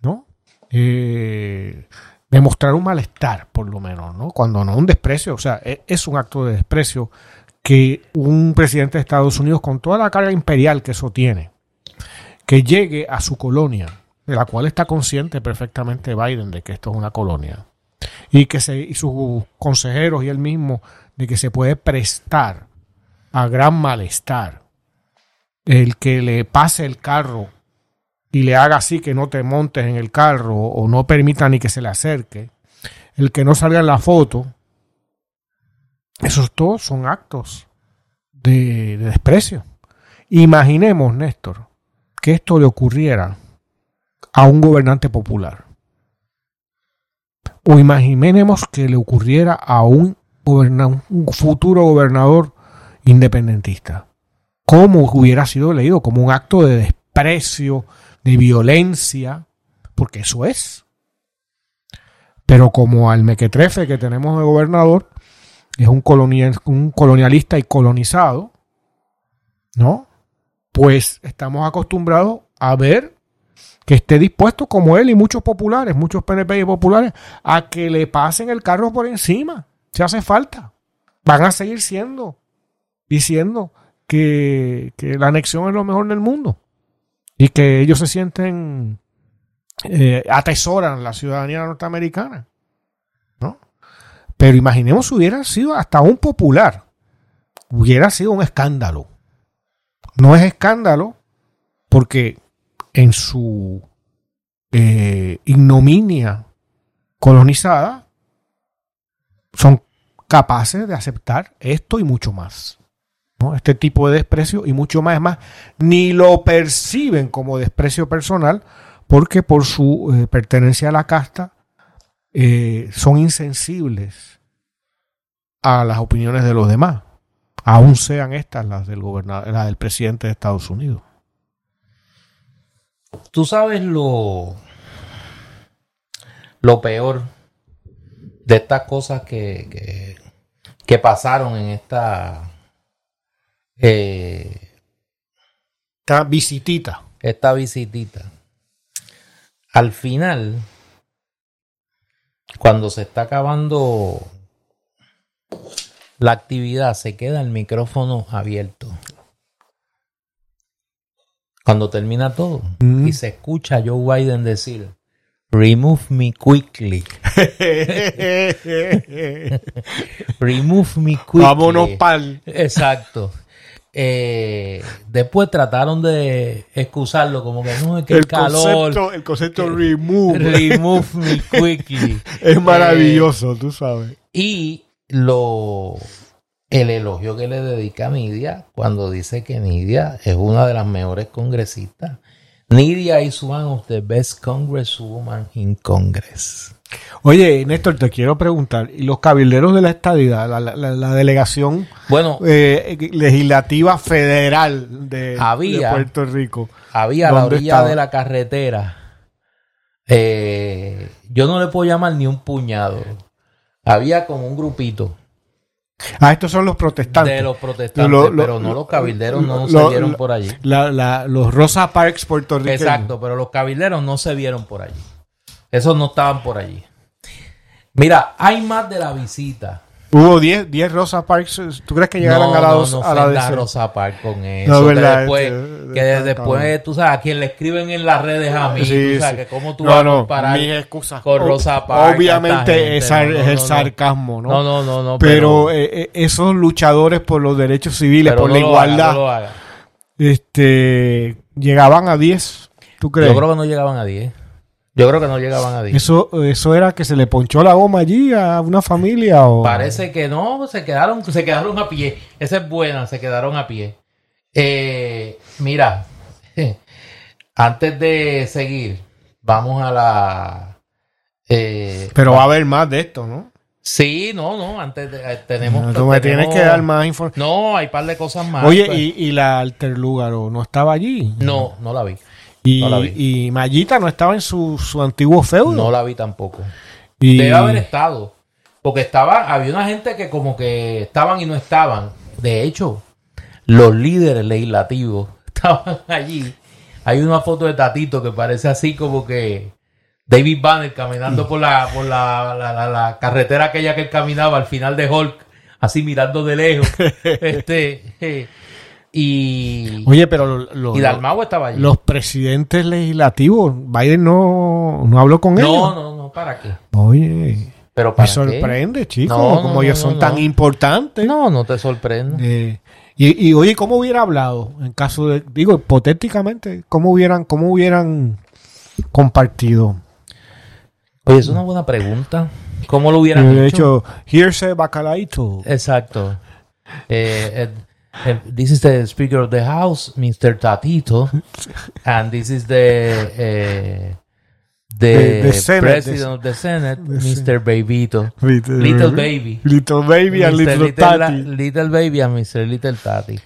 ¿no? Eh, de mostrar un malestar, por lo menos, ¿no? Cuando no un desprecio, o sea, es, es un acto de desprecio que un presidente de Estados Unidos, con toda la carga imperial que eso tiene, que llegue a su colonia, de la cual está consciente perfectamente Biden de que esto es una colonia, y que se, y sus consejeros y él mismo, de que se puede prestar a gran malestar el que le pase el carro y le haga así que no te montes en el carro o no permita ni que se le acerque, el que no salga en la foto, esos todos son actos de, de desprecio. Imaginemos, Néstor, que esto le ocurriera a un gobernante popular. O imaginemos que le ocurriera a un, futuro gobernador independentista. ¿Cómo hubiera sido leído? Como un acto de desprecio, de violencia, porque eso es. Pero como al mequetrefe que tenemos de gobernador es un, un colonialista y colonizado, ¿no? Pues estamos acostumbrados a ver que esté dispuesto, como él y muchos populares, muchos PNP y populares, a que le pasen el carro por encima, si hace falta. Van a seguir siendo, diciendo que, que la anexión es lo mejor del mundo y que ellos se sienten, eh, atesoran la ciudadanía norteamericana. ¿no? Pero imaginemos si hubiera sido hasta un popular, hubiera sido un escándalo. No es escándalo porque en su eh, ignominia colonizada son capaces de aceptar esto y mucho más. Este tipo de desprecio y mucho más. Es más, ni lo perciben como desprecio personal porque por su eh, pertenencia a la casta eh, son insensibles a las opiniones de los demás, aun sean estas las del las del presidente de Estados Unidos. Tú sabes lo, lo peor de estas cosas que, que, que pasaron en esta eh, esta visitita. Esta visitita. Al final, cuando se está acabando la actividad, se queda el micrófono abierto. Cuando termina todo Mm. y se escucha a Joe Biden decir, remove me quickly. Remove me quickly. Vámonos pal. Exacto. Eh, después trataron de excusarlo como que no es que el, El calor concepto, el concepto remove remove me quickly es maravilloso, tú sabes. Eh, y lo el elogio que le dedica a Nidia cuando dice que Nidia es una de las mejores congresistas Nidia is one of the best congresswomen in Congress Oye, Néstor, te quiero preguntar, ¿y los cabilderos de la estadidad, la, la- la delegación bueno eh, legislativa federal de, Había. de Puerto Rico? había a la ¿Dónde orilla estaba? de la carretera. eh, yo no le puedo llamar ni un puñado. Había como un grupito Ah, estos son los protestantes. de los protestantes, Lo- lo- pero no los cabilderos no se vieron por allí. La- la- los Rosa Parks puertorriqueños. Exacto, pero los cabilderos no se vieron por allí. Esos no estaban por allí. Mira, hay más de la visita. Hubo 10 10 Rosa Parks. ¿Tú crees que llegaron no, a la, no, no a la DC? Rosa Parks con eso. No, que verdad, después, este, que después cabrón. tú sabes, a quien le escriben en las redes a mí, Sí, tú sabes, sí. que cómo tú No, vas a comparar mis excusas. con Rosa Parks. Obviamente es, ar- No, no, es el no, no. sarcasmo, ¿no? No, no, no, no. pero eh, eh, esos luchadores por los derechos civiles, pero por no la haga, igualdad, lo haga. este, llegaban a 10. ¿Tú crees? Yo creo que no llegaban a 10. Yo creo que no llegaban a 10. Eso, eso era que se le ponchó la goma allí a una familia o Parece que no, se quedaron, se quedaron a pie. Esa es buena, se quedaron a pie. Eh, mira, antes de seguir, vamos a la. eh, Pero va a haber más de esto, ¿no? Sí, no, no, antes de, eh, tenemos. Tú me tienes que dar más información. No, hay par de cosas más. Oye, pues. y, y la Alterlúgaro no estaba allí. No, no la vi. Y, no la vi. y Mayita no estaba en su, su antiguo feudo. No la vi tampoco. y, Debe haber estado. Porque estaba, había una gente que como que estaban y no estaban. De hecho, los líderes legislativos estaban allí. Hay una foto de Tatito que parece así como que David Banner caminando por la, por la, la- la- la carretera aquella que él caminaba al final de Hulk, así mirando de lejos. este, eh, y, Oye, pero lo- lo- y Dalmau estaba allí. los presidentes legislativos, Biden no, no habló con no, ellos. no, no, ¿para qué? Oye, Pero me para qué? sorprende, chicos, No, no, como no, ellos no, son no. tan importantes. No, no te sorprende. Eh, y, y oye, ¿cómo hubiera hablado? En caso de, digo, hipotéticamente, ¿cómo hubieran, cómo hubieran compartido? Oye, es una buena pregunta. ¿Cómo lo hubieran hecho? hecho, here's bacalaito. Exacto. Eh, eh, this is the Speaker of the House, Mr. Tatito. And this is the, eh, the, The- the Senate, President the- of the Senate, the Mr. Babito. Little, Little Baby. Little Baby and. Little, Little, Tati. Little Baby and Mr. Little Tati.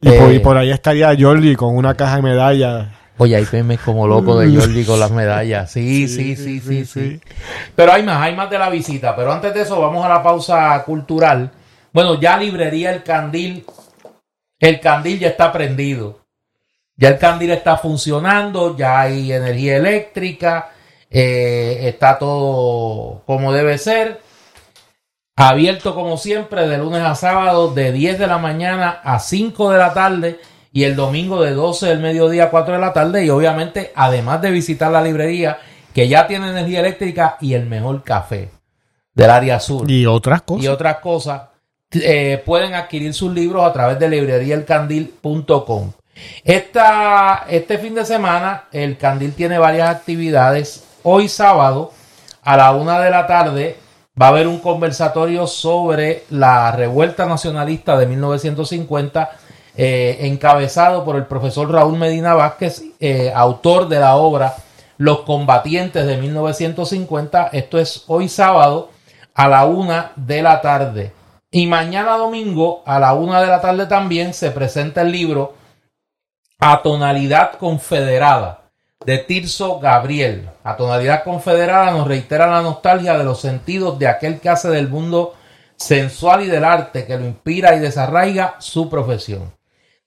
Y, por, Eh, y por ahí estaría Jordi con una caja de medallas Oye, hay memes como loco de Jordi con las medallas. Sí sí sí, sí, sí, Pero hay más, hay más de la visita. Pero antes de eso, vamos a la pausa cultural. Bueno, ya librería El Candil. El Candil ya está prendido. Ya el Candil está funcionando, ya hay energía eléctrica, eh, está todo como debe ser. Abierto como siempre de lunes a sábado de 10 de la mañana a 5 de la tarde y el domingo de 12 del mediodía a 4 de la tarde y obviamente además de visitar la librería que ya tiene energía eléctrica y el mejor café del área sur y otras cosas y otras cosas eh, pueden adquirir sus libros a través de libreriaelcandil.com Esta, este fin de semana el Candil tiene varias actividades hoy sábado a la una de la tarde va a haber un conversatorio sobre la revuelta nacionalista de 1950 eh, encabezado por el profesor Raúl Medina Vázquez, eh, autor de la obra Los combatientes de 1950. Esto es hoy sábado a la una de la tarde. Y mañana domingo a la una de la tarde también se presenta el libro A tonalidad confederada de Tirso Gabriel. A tonalidad confederada nos reitera la nostalgia de los sentidos de aquel que hace del mundo sensual y del arte que lo inspira y desarraiga su profesión.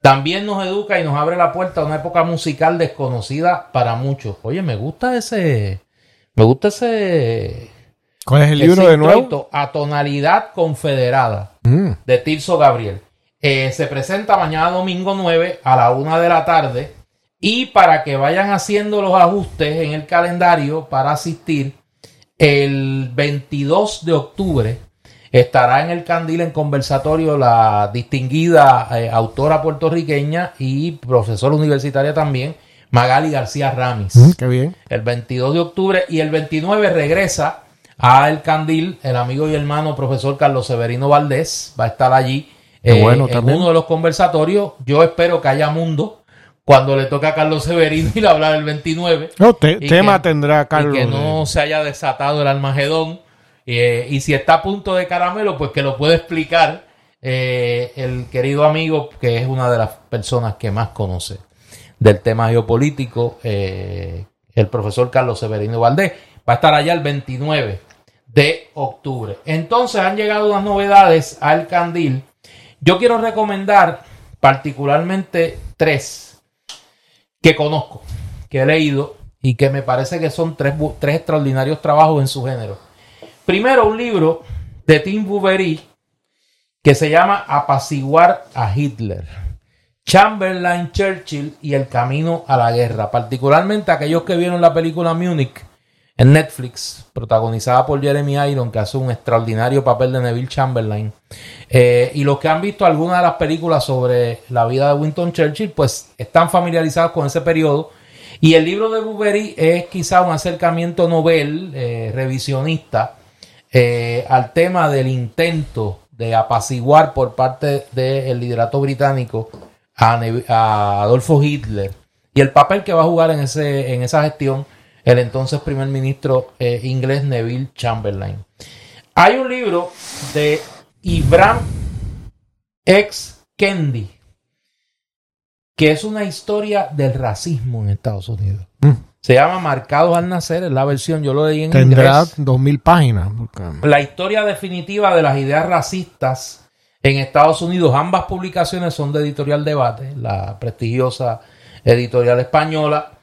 También nos educa y nos abre la puerta a una época musical desconocida para muchos. Oye, me gusta ese. Me gusta ese. ¿Cuál es el libro de nuevo? A tonalidad confederada mm. de Tirso Gabriel. Eh, se presenta mañana domingo 9 a la 1 de la tarde. Y para que vayan haciendo los ajustes en el calendario para asistir, el 22 de octubre Estará en el candil en conversatorio la distinguida eh, autora puertorriqueña y profesora universitaria también, Magali García Ramis. Mm, qué bien. El 22 de octubre y el 29 regresa a El Candil el amigo y hermano profesor Carlos Severino Valdés. Va a estar allí eh, bueno, en uno de los conversatorios. Yo espero que haya mundo cuando le toca a Carlos Severino y le hablar el 29. No, tema tendrá Carlos. Y que no se haya desatado el Almagedón eh, y si está a punto de caramelo, pues que lo puede explicar eh, el querido amigo, que es una de las personas que más conoce del tema geopolítico, eh, el profesor Carlos Severino Valdés. Va a estar allá el 29 de octubre. Entonces han llegado unas novedades al candil. Yo quiero recomendar particularmente tres que conozco, que he leído y que me parece que son tres, tres extraordinarios trabajos en su género. Primero, un libro de Tim Bouverie que se llama Apaciguar a Hitler. Chamberlain, Churchill y el camino a la guerra. Particularmente aquellos que vieron la película Munich en Netflix, protagonizada por Jeremy Iron, que hace un extraordinario papel de Neville Chamberlain. Eh, y los que han visto alguna de las películas sobre la vida de Winston Churchill, pues están familiarizados con ese periodo. Y el libro de Bouverie es quizá un acercamiento novel, eh, revisionista, eh, al tema del intento de apaciguar por parte del liderato británico a, Adolfo Hitler y el papel que va a jugar en, ese, en esa gestión el entonces primer ministro eh, inglés Neville Chamberlain. Hay un libro de Ibram X. Kendi que es una historia del racismo en Estados Unidos. Mm. Se llama Marcados al Nacer, es la versión, yo lo leí en Tendrá dos mil páginas. La historia definitiva de las ideas racistas en Estados Unidos. Ambas publicaciones son de Editorial Debate, la prestigiosa editorial española.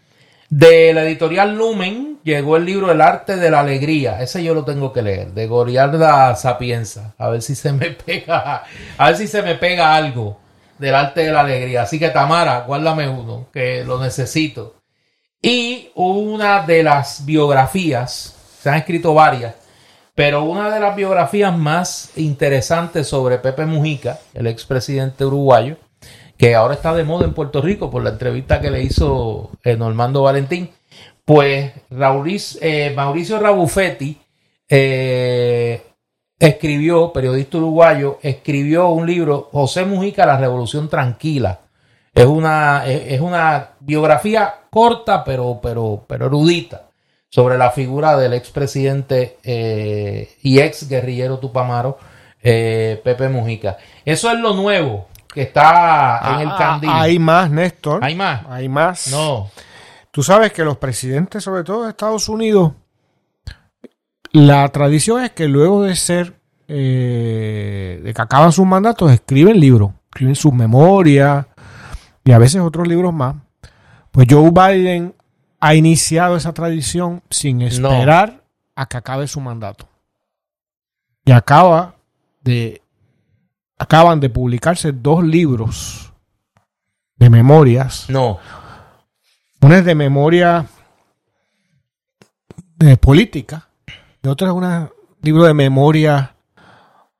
De la editorial Lumen llegó el libro El arte de la alegría. Ese yo lo tengo que leer, de Goriarda Sapienza. A ver si se me pega, a ver si se me pega algo del arte de la alegría. Así que Tamara, guárdame uno, que lo necesito. Y una de las biografías, se han escrito varias, pero una de las biografías más interesantes sobre Pepe Mujica, el expresidente uruguayo, que ahora está de moda en Puerto Rico por la entrevista que le hizo eh, Normando Valentín, pues eh, Mauricio Rabuffetti eh, escribió, periodista uruguayo, escribió un libro, José Mujica, La Revolución Tranquila, es una, es, una biografía corta, pero, pero, pero erudita, sobre la figura del expresidente eh, y ex guerrillero tupamaro eh, Pepe Mujica. Eso es lo nuevo que está en el ah, ah, candil. Hay más, Néstor. Hay más. Hay más. No. Tú sabes que los presidentes, sobre todo de Estados Unidos, la tradición es que luego de ser, eh, de que acaban sus mandatos, escriben libros, escriben sus memorias y a veces otros libros más. Pues Joe Biden ha iniciado esa tradición sin esperar a que acabe su mandato. Y acaba de, acaban de publicarse dos libros de memorias. No. Una es de memoria de política, de otra es un libro de memoria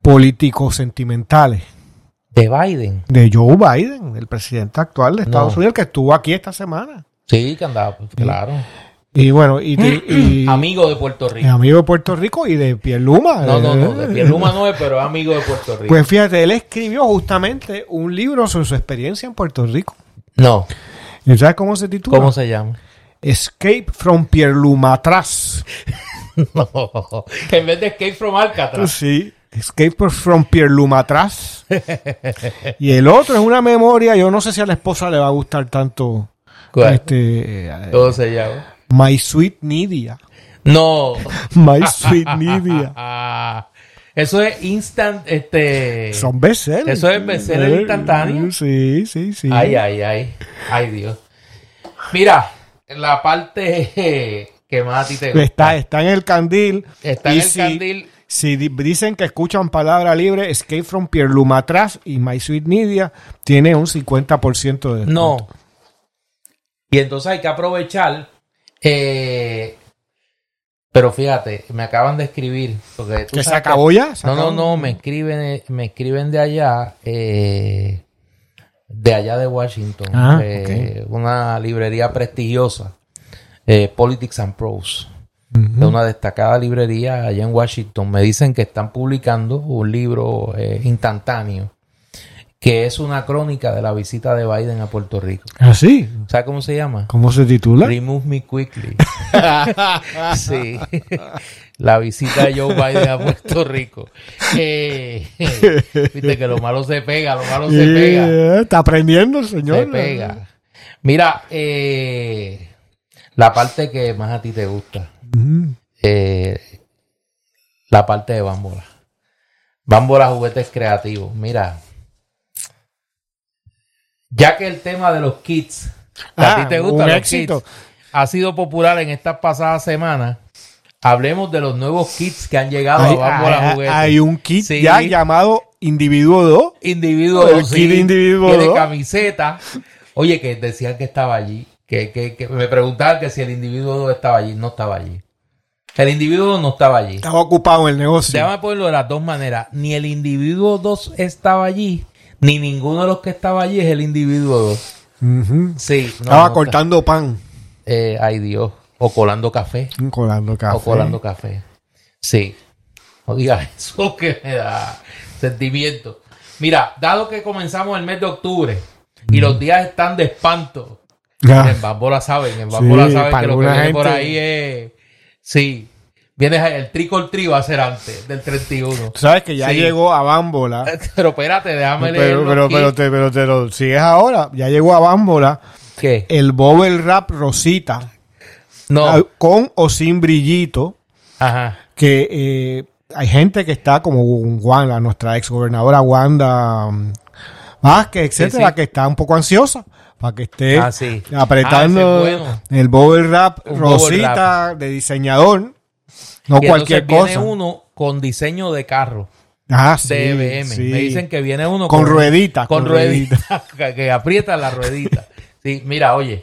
político-sentimentales. De Biden. De Joe Biden, el presidente actual de Estados No. Unidos, que estuvo aquí esta semana. Sí, que andaba, pues, claro. Y bueno, y, te- y- Amigo de Puerto Rico. amigo de Puerto Rico y de Pierluma. No, no, no, de Pierluma no es, pero es amigo de Puerto Rico. Pues fíjate, él escribió justamente un libro sobre su experiencia en Puerto Rico. no, ¿Y sabes cómo se titula? ¿cómo se llama? Escape from Pierlumatraz. No, que en vez de Escape from Alcatraz. Sí, Escape from Pierlumatraz. y el otro es una memoria, yo no sé si a la esposa le va a gustar tanto ¿Cuál? este eh, ¿Cómo se llama? My Sweet Nidia. No. My Sweet Nidia. Eso es instant, este... Son bestsellers. Eso es bestseller Eh, instantáneo. Sí, sí, sí. Ay, ay, ay. Ay, Dios. Mira, la parte que más a ti te gusta. Está, está en el candil. Está en el si- candil. Si di- dicen que escuchan palabra libre, Escape from Pierlumatraz y My Sweet Nidia tiene un 50% de No. descuento. Y entonces hay que aprovechar. Eh, pero fíjate, me acaban de escribir. Porque ¿Que se acabó ya? ¿Se No, no, acabó? no, me escriben, me escriben de allá, eh, de allá de Washington, Ah, eh, una librería prestigiosa, eh, Politics and Prose, de una destacada librería allá en Washington. Me dicen que están publicando un libro eh, instantáneo, que es una crónica de la visita de Biden a Puerto Rico. ¿Ah, sí? ¿Sabes cómo se llama? ¿Cómo se titula? Remove Me Quickly. sí. La visita de Joe Biden a Puerto Rico. Eh, Viste que lo malo se pega, lo malo se pega. Está aprendiendo el señor. Se pega. Mira, eh, la parte que más a ti te gusta. Eh, la parte de Bambola. Bambola Juguetes Creativos. Mira. Ya que el tema de los kits, a Ah, ti te un gustan los éxito. kits, ha sido popular en estas pasadas semanas, hablemos de los nuevos kits que han llegado Hay, a hay- Juguetes. hay un kit Sí. ya llamado Individuo 2. individuo, El sí, kit individuo, tiene camiseta. Oye, que decían que estaba allí. Que, que, que me preguntaban que si el individuo 2 estaba allí. No estaba allí. El individuo 2 no estaba allí. Estaba ocupado en el negocio. Déjame ponerlo de las dos maneras. Ni el individuo 2 estaba allí, ni ninguno de los que estaba allí es el individuo 2. Ujú. Sí. no, Estaba no, cortando pan. eh, ay Dios. O colando café. Colando café. O colando café. Sí. No digas eso que me da sentimiento. Mira, dado que comenzamos el mes de octubre y los días están de espanto, Ah, en Bambola saben, en Bambola Sí, saben que lo que viene por ahí es. Sí. Viene el tricol tri va a ser antes del 31. Tú sabes que ya Sí. llegó a Bámbola. Pero espérate, déjame leer. Pero, pero, pero, te, pero te lo sigues ahora. Ya llegó a Bámbola ¿Qué? el Bobble Wrap Rosita. No. ah, Con o sin brillito. Ajá. Que eh, hay gente que está como Wanda, nuestra ex gobernadora Wanda Vázquez, etcétera, sí. que está un poco ansiosa para que esté Ah, sí. apretando Ah, ese es bueno. el Bobble bubble Rosita de diseñador. No Y cualquier entonces viene cosa. uno con diseño de carro. Ah, sí, de EBM. sí. Me dicen que viene uno Con rueditas, Con, rueditas. que, que aprieta la ruedita. Sí, mira, oye.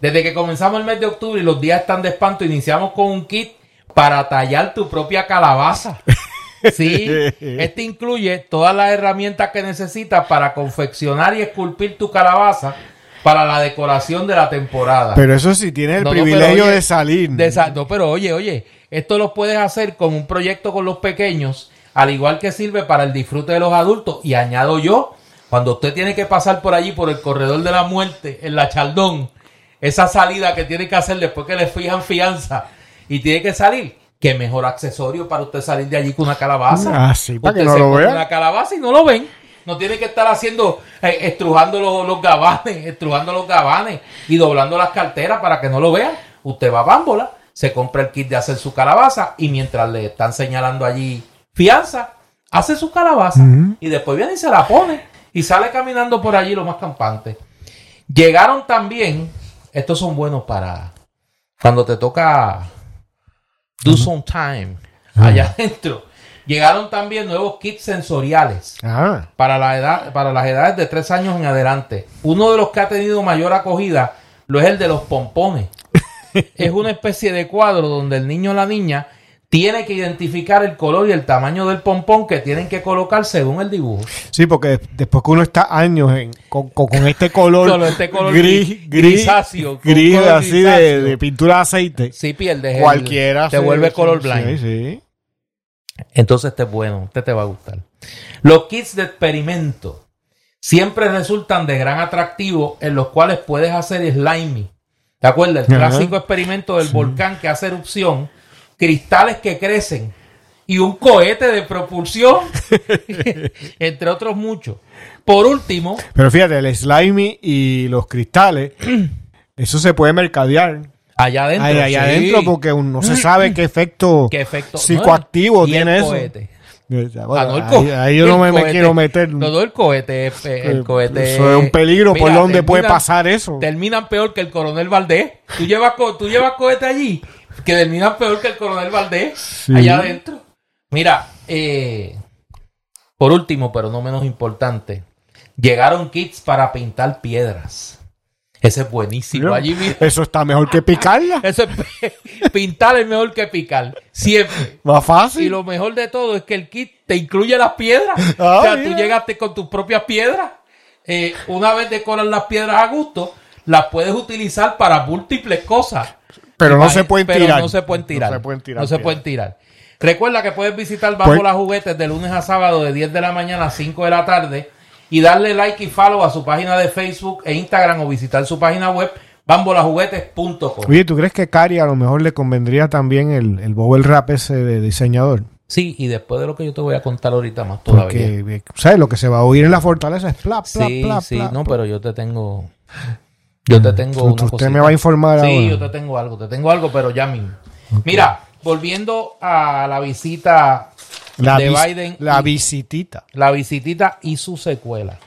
Desde que comenzamos el mes de octubre y los días están de espanto, iniciamos con un kit para tallar tu propia calabaza. Sí, este incluye todas las herramientas que necesitas para confeccionar y esculpir tu calabaza para la decoración de la temporada. Pero eso sí, tiene el No, no, pero privilegio oye, de salir. de no, pero oye, oye, esto lo puedes hacer como un proyecto con los pequeños, al igual que sirve para el disfrute de los adultos. Y añado yo, cuando usted tiene que pasar por allí, por el corredor de la muerte, en la Chaldón, esa salida que tiene que hacer después que le fijan fianza y tiene que salir, qué mejor accesorio para usted salir de allí con una calabaza. Ah, sí, para Usted que no se lo pone vea. una calabaza y no lo ven. no tiene que estar haciendo, eh, estrujando los, los gabanes, estrujando los gabanes y doblando las carteras para que no lo vean. Usted va a Bámbola, se compra el kit de hacer su calabaza y mientras le están señalando allí fianza, hace su calabaza y después viene y se la pone y sale caminando por allí lo más campante. Llegaron también, estos son buenos para cuando te toca do some time allá adentro. Llegaron también nuevos kits sensoriales Ah, para, la edad, para las edades de tres años en adelante. Uno de los que ha tenido mayor acogida lo es el de los pompones. Es una especie de cuadro donde el niño o la niña tiene que identificar el color y el tamaño del pompón que tienen que colocar según el dibujo. sí, porque después que uno está años en- con, con- con este color, este color gris, gris- gris, grisáceo, gris color así de, grisáceo. de pintura de aceite, Si pierdes el- cualquiera te se- vuelve color sí, blind. sí. Entonces este es bueno, este te va a gustar. Los kits de experimento siempre resultan de gran atractivo en los cuales puedes hacer slimy. ¿Te acuerdas? El Ajá. clásico experimento del volcán que hace erupción, cristales que crecen y un cohete de propulsión, entre otros muchos. Por último, Pero fíjate, el slimy y los cristales, eso se puede mercadear. allá adentro. Ahí, ahí sí. adentro porque no se sabe qué efecto, ¿Qué efecto? psicoactivo No, y tiene el eso. cohete. Bueno, Ah, no, ahí, ahí yo no me, quiero meter. El cohete, es- el Eh, cohete. Eso es un peligro. ¿Por dónde puede pasar eso? Terminan peor que el coronel Valdés. Tú llevas, co- tú llevas cohete allí, que terminan peor que el coronel Valdés, Sí. allá adentro. Mira, eh, por último, pero no menos importante, llegaron kits para pintar piedras. Ese es buenísimo. Allí mira, Eso está mejor que picarla. eso es pintar es mejor que picar. Siempre. Más fácil. Y lo mejor de todo es que el kit te incluye las piedras. Ah, o sea, tú llegaste con tus propias piedras. Eh, una vez decoras las piedras a gusto, las puedes utilizar para múltiples cosas. Pero no se pueden pero tirar. No se pueden tirar. No se pueden tirar No se pueden tirar. Recuerda que puedes visitar Bajo Pues- las Juguetes de lunes a sábado de 10 de la mañana a 5 de la tarde y darle like y follow a su página de Facebook e Instagram o visitar su página web bambolajuguetes.com. Oye, ¿tú crees que Cari a lo mejor le convendría también el, el bobble wrap ese de diseñador? Sí, y después de lo que yo te voy a contar ahorita más todavía. Porque, eh, ¿sabes? Lo que se va a oír en la fortaleza es plap, plap, Sí, plap, sí, plap, no, pero yo te tengo. Yo te tengo Usted- una usted cosita. me va a informar Sí, ahora. yo te tengo algo, te tengo algo, pero ya mismo. Mira, volviendo a la visita La, de Biden la visitita. la visitita y su secuela.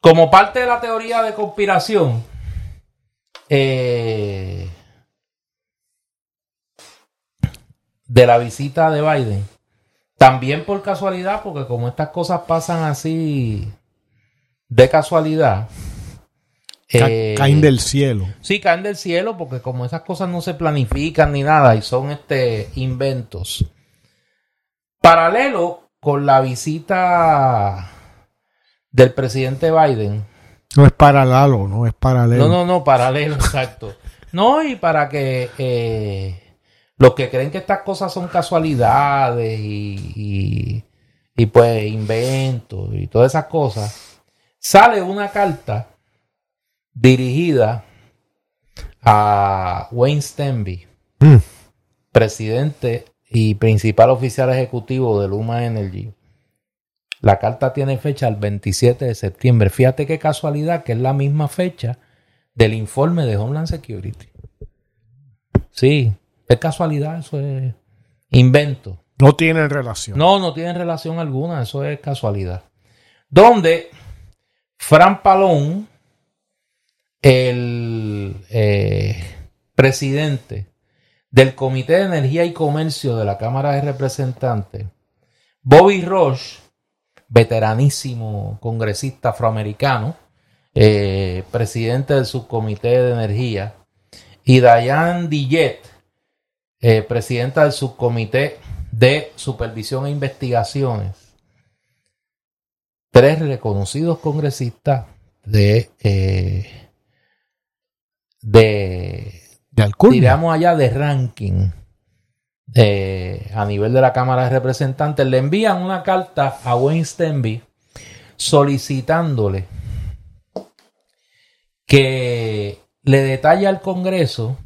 Como parte de la teoría de conspiración, eh, de la visita de Biden, también por casualidad, porque como estas cosas pasan así de casualidad, Ca- eh, caen del cielo. Sí, caen del cielo porque como esas cosas no se planifican ni nada y son este inventos. Paralelo con la visita del presidente Biden. No es paralelo, no es paralelo. No, no, no, paralelo, exacto. No, y para que eh, los que creen que estas cosas son casualidades y, y, y, pues inventos y todas esas cosas, sale una carta dirigida a Wayne Stenby, Mm. presidente y principal oficial ejecutivo de Luma Energy. La carta tiene fecha el 27 de septiembre. Fíjate qué casualidad que es la misma fecha del informe de Homeland Security. Sí, es casualidad, eso es invento. No tienen relación. No, no tienen relación alguna, eso es casualidad. Donde Fran Palón, el eh, presidente del Comité de Energía y Comercio de la Cámara de Representantes, Bobby Roche, veteranísimo congresista afroamericano, eh, presidente del subcomité de energía, y Diane Dillet, eh, presidenta del subcomité de supervisión e investigaciones, tres reconocidos congresistas de, eh, de De allá de ranking eh, a nivel de la Cámara de Representantes, le envían una carta a Wayne Stenby solicitándole que le detalle al Congreso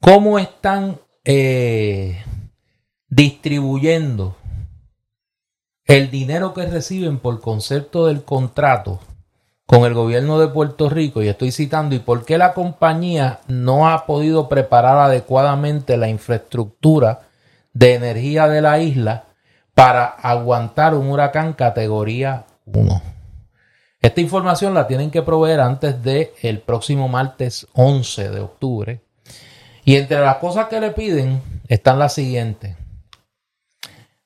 cómo están eh, distribuyendo el dinero que reciben por concepto del contrato con el gobierno de Puerto Rico, y estoy citando, y por qué la compañía no ha podido preparar adecuadamente la infraestructura de energía de la isla para aguantar un huracán categoría 1. Esta información la tienen que proveer antes del el próximo martes 11 de octubre. Y entre las cosas que le piden están las siguientes.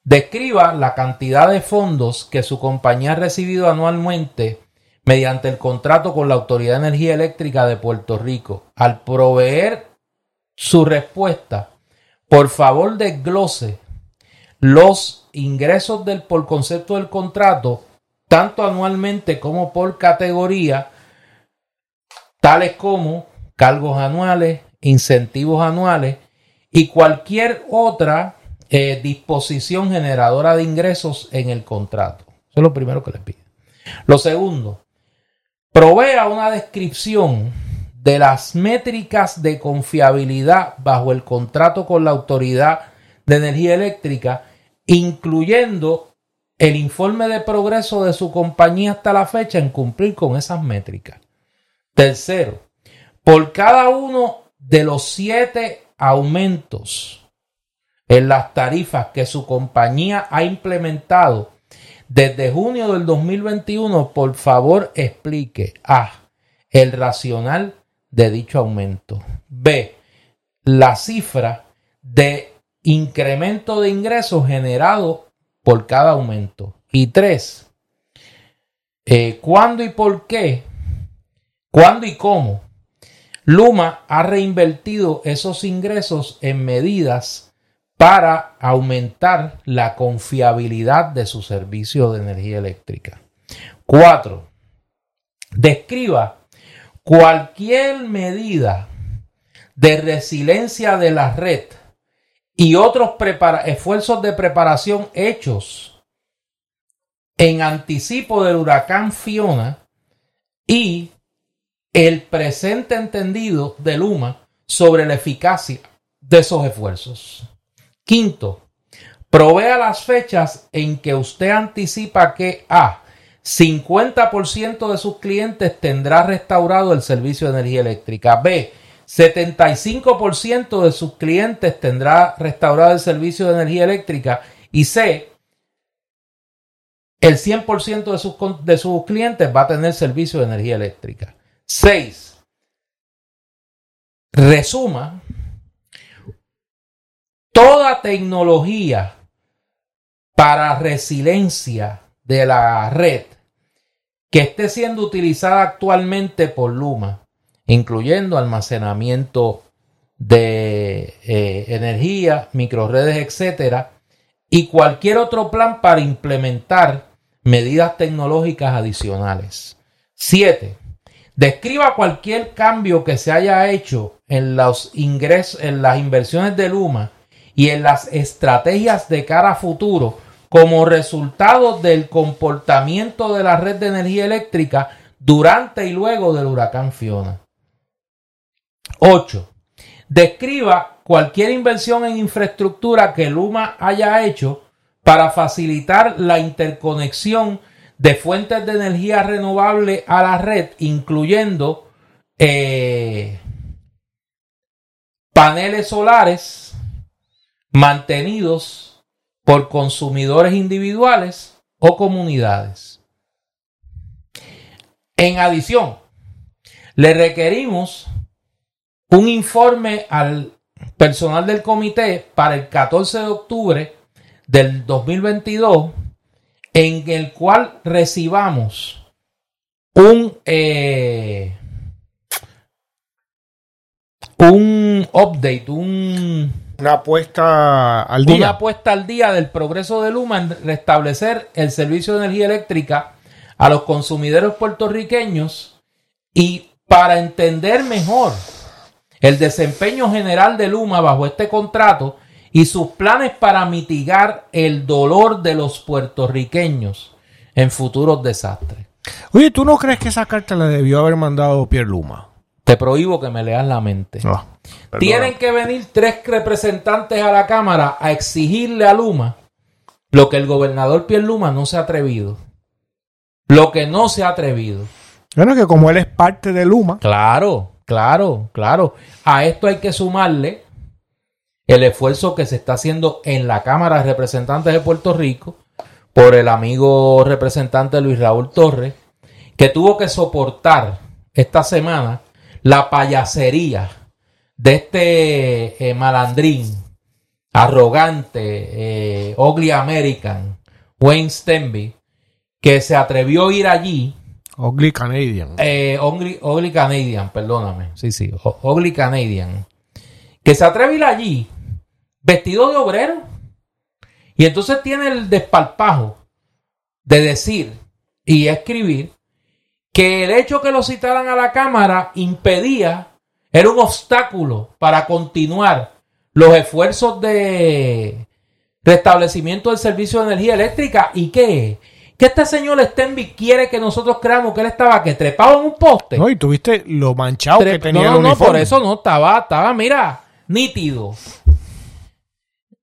Describa la cantidad de fondos que su compañía ha recibido anualmente mediante el contrato con la Autoridad de Energía Eléctrica de Puerto Rico. Al proveer su respuesta, por favor desglose los ingresos del, por concepto del contrato tanto anualmente como por categoría, tales como cargos anuales, incentivos anuales y cualquier otra eh, disposición generadora de ingresos en el contrato. Eso es lo primero que les pido. Lo segundo, provea una descripción de las métricas de confiabilidad bajo el contrato con la Autoridad de Energía Eléctrica, incluyendo el informe de progreso de su compañía hasta la fecha en cumplir con esas métricas. Tercero, por cada uno de los siete aumentos en las tarifas que su compañía ha implementado desde junio del 2021, por favor explique A. El racional de dicho aumento. B. La cifra de incremento de ingresos generado por cada aumento. Y tres, eh, ¿cuándo y por qué? ¿Cuándo y cómo? Luma ha reinvertido esos ingresos en medidas para aumentar la confiabilidad de su servicio de energía eléctrica. Cuatro, describa cualquier medida de resiliencia de la red y otros esfuerzos de preparación hechos en anticipo del huracán Fiona y el presente entendido de Luma sobre la eficacia de esos esfuerzos. Quinto, provea las fechas en que usted anticipa que A. 50% de sus clientes tendrá restaurado el servicio de energía eléctrica. B. 75% de sus clientes tendrá restaurado el servicio de energía eléctrica y C, el 100% de sus, de sus clientes va a tener servicio de energía eléctrica. 6. Resuma toda tecnología para resiliencia de la red que esté siendo utilizada actualmente por Luma incluyendo almacenamiento de eh, energía, microredes, etcétera, y cualquier otro plan para implementar medidas tecnológicas adicionales. 7. Describa cualquier cambio que se haya hecho en los ingresos, en las inversiones de Luma y en las estrategias de cara a futuro como resultado del comportamiento de la red de energía eléctrica durante y luego del huracán Fiona. 8. Describa cualquier inversión en infraestructura que Luma haya hecho para facilitar la interconexión de fuentes de energía renovable a la red, incluyendo eh, paneles solares mantenidos por consumidores individuales o comunidades. En adición, le requerimos un informe al personal del comité para el 14 de octubre del 2022 en el cual recibamos un eh, un update, un, una apuesta al día. Una apuesta al día del progreso de Luma en restablecer el servicio de energía eléctrica a los consumidores puertorriqueños y para entender mejor el desempeño general de Luma bajo este contrato y sus planes para mitigar el dolor de los puertorriqueños en futuros desastres. Oye, ¿tú no crees que esa carta la debió haber mandado Pierre Luma? Te prohíbo que me leas la mente. Ah, Tienen que venir tres representantes a la Cámara a exigirle a Luma Lo que el gobernador Pierluma no se ha atrevido. Lo que no se ha atrevido. Bueno, que como él es parte de Luma. Claro, claro, claro. A esto hay que sumarle el esfuerzo que se está haciendo en la Cámara de Representantes de Puerto Rico por el amigo representante Luis Raúl Torres, que tuvo que soportar esta semana la payasería de este eh, malandrín, arrogante, eh, ugly American, Wayne Stenby, que se atrevió a ir allí. Ugly Canadian. Eh, ugly, Canadian, perdóname. Sí, sí, ugly Canadian. Que se atreve a ir allí vestido de obrero. Y entonces tiene el despalpajo de decir y escribir que el hecho que lo citaran a la Cámara impedía, era un obstáculo para continuar los esfuerzos de restablecimiento del servicio de energía eléctrica y que que este señor Stenby quiere que nosotros creamos que él estaba que trepado en un poste. No, y tuviste lo manchado que tenía no, no, por eso no estaba, estaba, mira, nítido.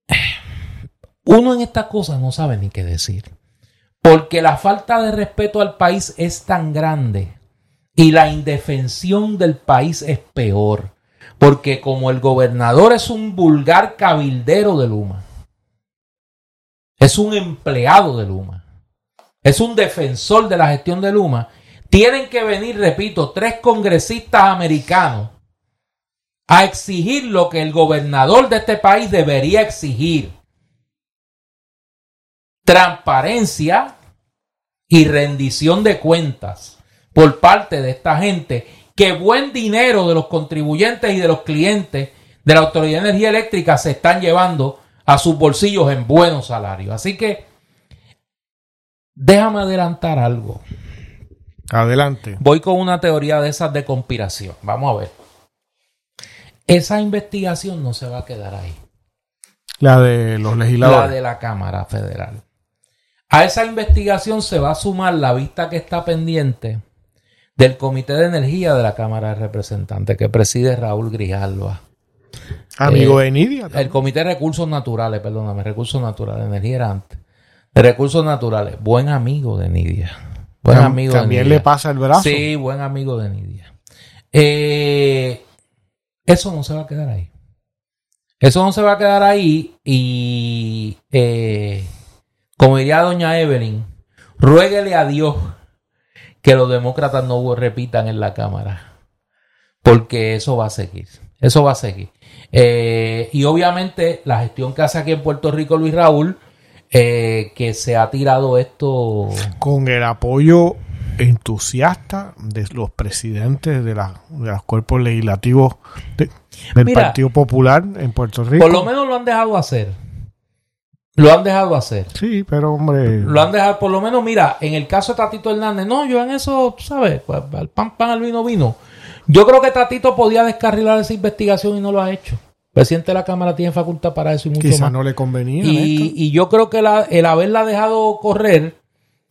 Uno en estas cosas no sabe ni qué decir. Porque la falta de respeto al país es tan grande y la indefensión del país es peor. Porque como el gobernador es un vulgar cabildero de Luma, es un empleado de Luma, es un defensor de la gestión de Luma, tienen que venir, repito, tres congresistas americanos a exigir lo que el gobernador de este país debería exigir transparencia y rendición de cuentas por parte de esta gente que buen dinero de los contribuyentes y de los clientes de la Autoridad de Energía Eléctrica se están llevando a sus bolsillos en buenos salarios. Así que déjame adelantar algo. Adelante. Voy con una teoría de esas de conspiración. Vamos a ver. Esa investigación no se va a quedar ahí. La de los legisladores. La de la Cámara Federal. A esa investigación se va a sumar la vista que está pendiente del Comité de Energía de la Cámara de Representantes que preside Raúl Grijalva. Amigo eh, de Nidia. El Comité de Recursos Naturales, perdóname, Recursos Naturales, Energía era antes. De Recursos Naturales, buen amigo de Nidia. Buen amigo También le pasa el brazo. Sí, buen amigo de Nidia. Eh, eso no se va a quedar ahí. Eso no se va a quedar ahí y eh, como diría doña Evelyn, ruéguele a Dios que los demócratas no repitan en la Cámara, porque eso va a seguir, eso va a seguir. Eh, y obviamente la gestión que hace aquí en Puerto Rico Luis Raúl, eh, que se ha tirado esto... Con el apoyo entusiasta de los presidentes de, los cuerpos legislativos del Partido Popular en Puerto Rico. Por lo menos lo han dejado hacer. Lo han dejado hacer. Sí, pero hombre. Lo han dejado, por lo menos, mira, en el caso de Tatito Hernández, no, yo en eso, ¿sabes? Pues, al pan, pan, al vino, vino. Yo creo que Tatito podía descarrilar esa investigación y no lo ha hecho. El presidente de la Cámara tiene facultad para eso y mucho Quizá no le convenía. Y, y yo creo que el haberla dejado correr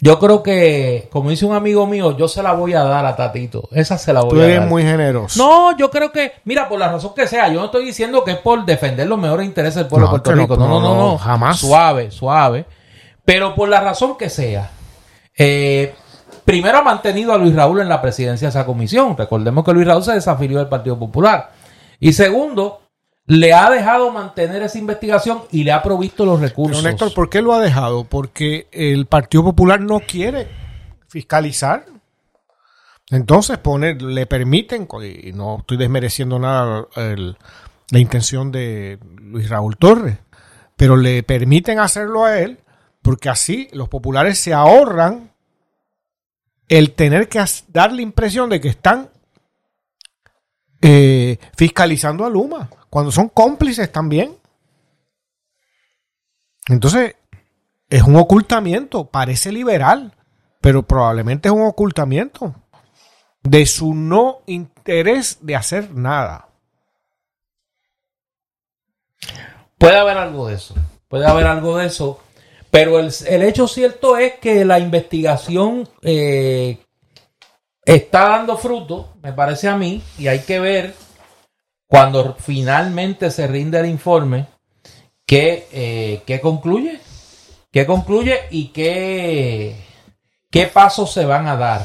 yo creo que, como dice un amigo mío, yo se la voy a dar a Tatito. Esa se la voy a dar. Tú eres muy generoso. No, yo creo que, mira, por la razón que sea, yo no estoy diciendo que es por defender los mejores intereses del pueblo de Puerto Rico. No, no, no, no, jamás. Suave, suave. Pero por la razón que sea. Eh, primero ha mantenido a Luis Raúl en la presidencia de esa comisión. Recordemos que Luis Raúl se desafilió del Partido Popular. Y segundo, le ha dejado mantener esa investigación y le ha provisto los recursos. Pero Néstor, ¿por qué lo ha dejado? Porque el Partido Popular no quiere fiscalizar. Entonces le permiten, y no estoy desmereciendo nada la intención de Luis Raúl Torres, pero le permiten hacerlo a él porque así los populares se ahorran el tener que dar la impresión de que están eh, fiscalizando a Luma cuando son cómplices también. Entonces, es un ocultamiento, parece liberal, pero probablemente es un ocultamiento de su no interés de hacer nada. Puede haber algo de eso, puede haber algo de eso, pero el, hecho cierto es que la investigación eh, está dando fruto, me parece a mí, y hay que ver cuando finalmente se rinde el informe, ¿qué, eh, concluye? ¿Qué concluye y qué, qué pasos se van a dar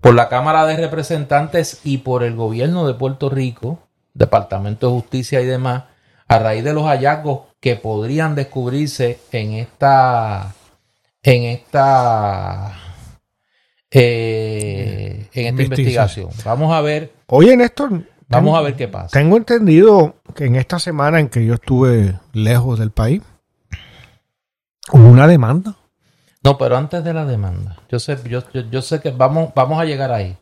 por la Cámara de Representantes y por el gobierno de Puerto Rico, Departamento de Justicia y demás, a raíz de los hallazgos que podrían descubrirse en esta en esta eh, en esta investigación. Vamos a ver. Oye, Néstor. Vamos a ver qué pasa. Tengo entendido que en esta semana en que yo estuve lejos del país, hubo una demanda. No, pero antes de la demanda, yo sé, yo, yo, sé que vamos, vamos a llegar ahí.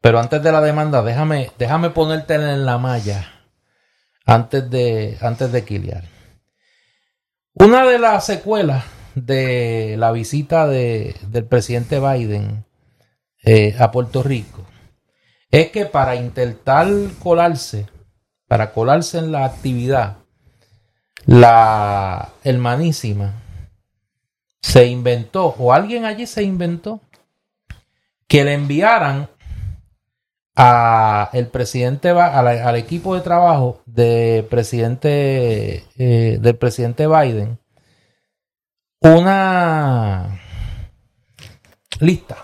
Pero antes de la demanda, déjame, déjame ponerte en la malla antes de, antes de quiliar. Una de las secuelas de la visita de, del presidente Biden eh, a Puerto Rico es que para intentar colarse, para colarse en la actividad, la hermanísima se inventó, o alguien allí se inventó, que le enviaran a el presidente al equipo de trabajo de presidente eh, del presidente Biden una lista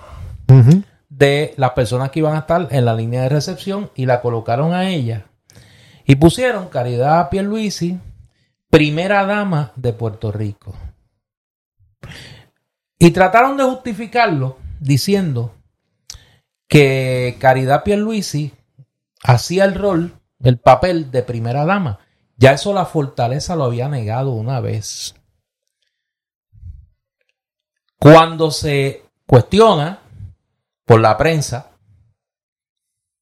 de las personas que iban a estar en la línea de recepción y la colocaron a ella y pusieron Caridad Pierluisi primera dama de Puerto Rico y trataron de justificarlo diciendo que Caridad Pierluisi hacía el rol, el papel de primera dama. Ya eso la fortaleza lo había negado una vez. Cuando se cuestiona por la prensa,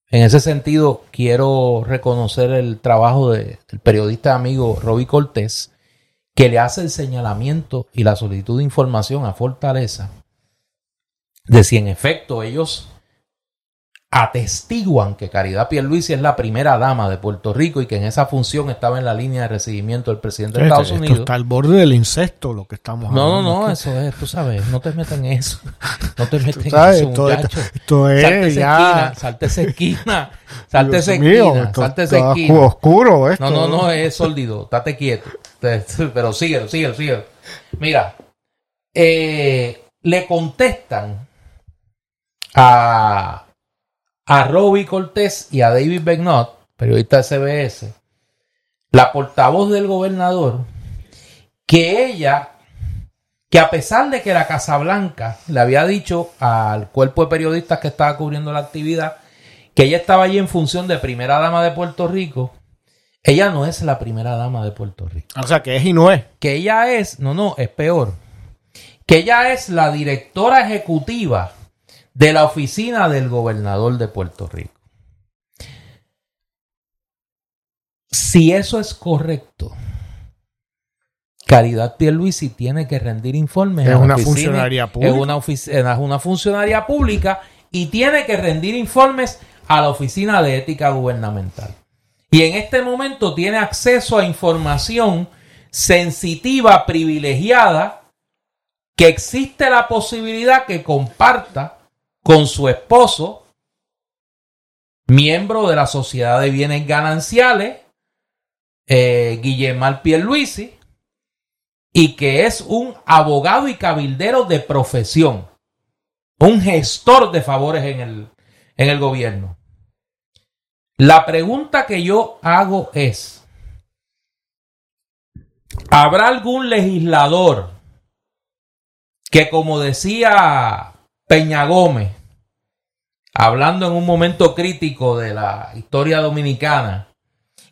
en ese sentido quiero reconocer el trabajo del periodista amigo Roby Cortés, que le hace el señalamiento y la solicitud de información a Fortaleza de si en efecto ellos atestiguan que Caridad Pierluisi es la primera dama de Puerto Rico y que en esa función estaba en la línea de recibimiento del presidente de Estados Unidos. está al borde del incesto lo que estamos hablando. No, no, no, eso es, tú sabes, no te metas en eso. No te metas en eso, muchacho. Esto, es salte ya... salte esa esquina, salte esa esquina, salte esa esquina. oscuro esto. No, no, no, es sólido, date quieto. Pero síguelo, síguelo, síguelo. Mira, eh, le contestan a a Robbie Cortés y a David Begnot, periodista de CBS, la portavoz del gobernador, que ella, que a pesar de que la Casa Blanca le había dicho al cuerpo de periodistas que estaba cubriendo la actividad, que ella estaba allí en función de primera dama de Puerto Rico, ella no es la primera dama de Puerto Rico. O sea, que es y no es. Que ella es, no, no, es peor. Que ella es la directora ejecutiva de la oficina del gobernador de Puerto Rico. Si eso es correcto, Caridad Pierluisi tiene que rendir informes. Es una funcionaria pública. Es una, funcionaria pública y tiene que rendir informes a la Oficina de Ética Gubernamental. Y en este momento tiene acceso a información sensitiva, privilegiada, que existe la posibilidad que comparta con su esposo, miembro de la Sociedad de Bienes Gananciales, eh, Guillermo Pierluisi, y que es un abogado y cabildero de profesión, un gestor de favores en el, en el gobierno. La pregunta que yo hago es, ¿habrá algún legislador que, como decía Peña Gómez, hablando en un momento crítico de la historia dominicana,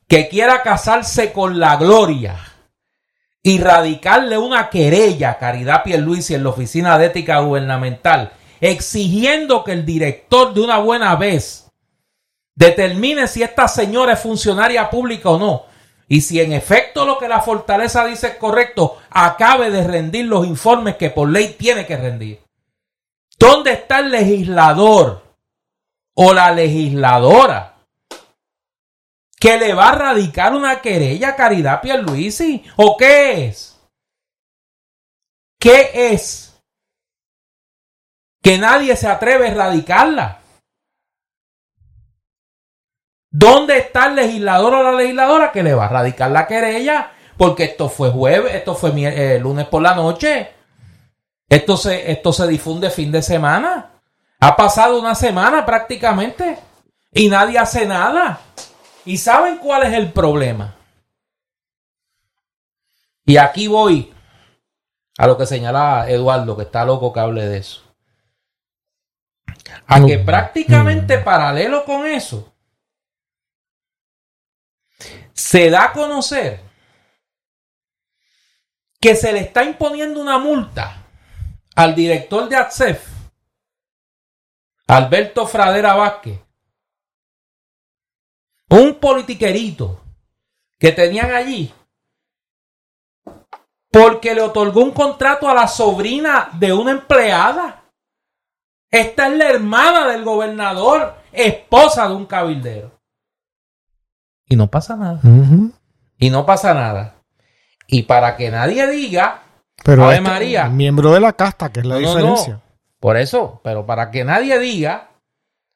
que quiera casarse con la gloria y radicarle una querella a Caridad Pierluisi en la Oficina de Ética Gubernamental, exigiendo que el director de una buena vez determine si esta señora es funcionaria pública o no. Y si en efecto lo que la fortaleza dice es correcto, acabe de rendir los informes que por ley tiene que rendir. ¿Dónde está el legislador o la legisladora que le va a radicar una querella a Caridad Pierluisi? ¿O qué es? ¿Qué es? Que nadie se atreve a erradicarla. ¿Dónde está el legislador o la legisladora que le va a radicar la querella? Porque esto fue jueves, esto fue eh, lunes por la noche. Esto se, esto se difunde fin de semana. Ha pasado una semana prácticamente y nadie hace nada. ¿Y saben cuál es el problema? Y aquí voy a lo que señala Eduardo, que está loco que hable de eso. A que prácticamente paralelo con eso, se da a conocer que se le está imponiendo una multa al director de ACEF, Alberto Fradera Vázquez, un politiquerito que tenían allí, porque le otorgó un contrato a la sobrina de una empleada. Esta es la hermana del gobernador, esposa de un cabildero. Y no pasa nada. Y no pasa nada. Y para que nadie diga, pero este María, miembro de la casta, que es la diferencia. Por eso, pero para que nadie diga,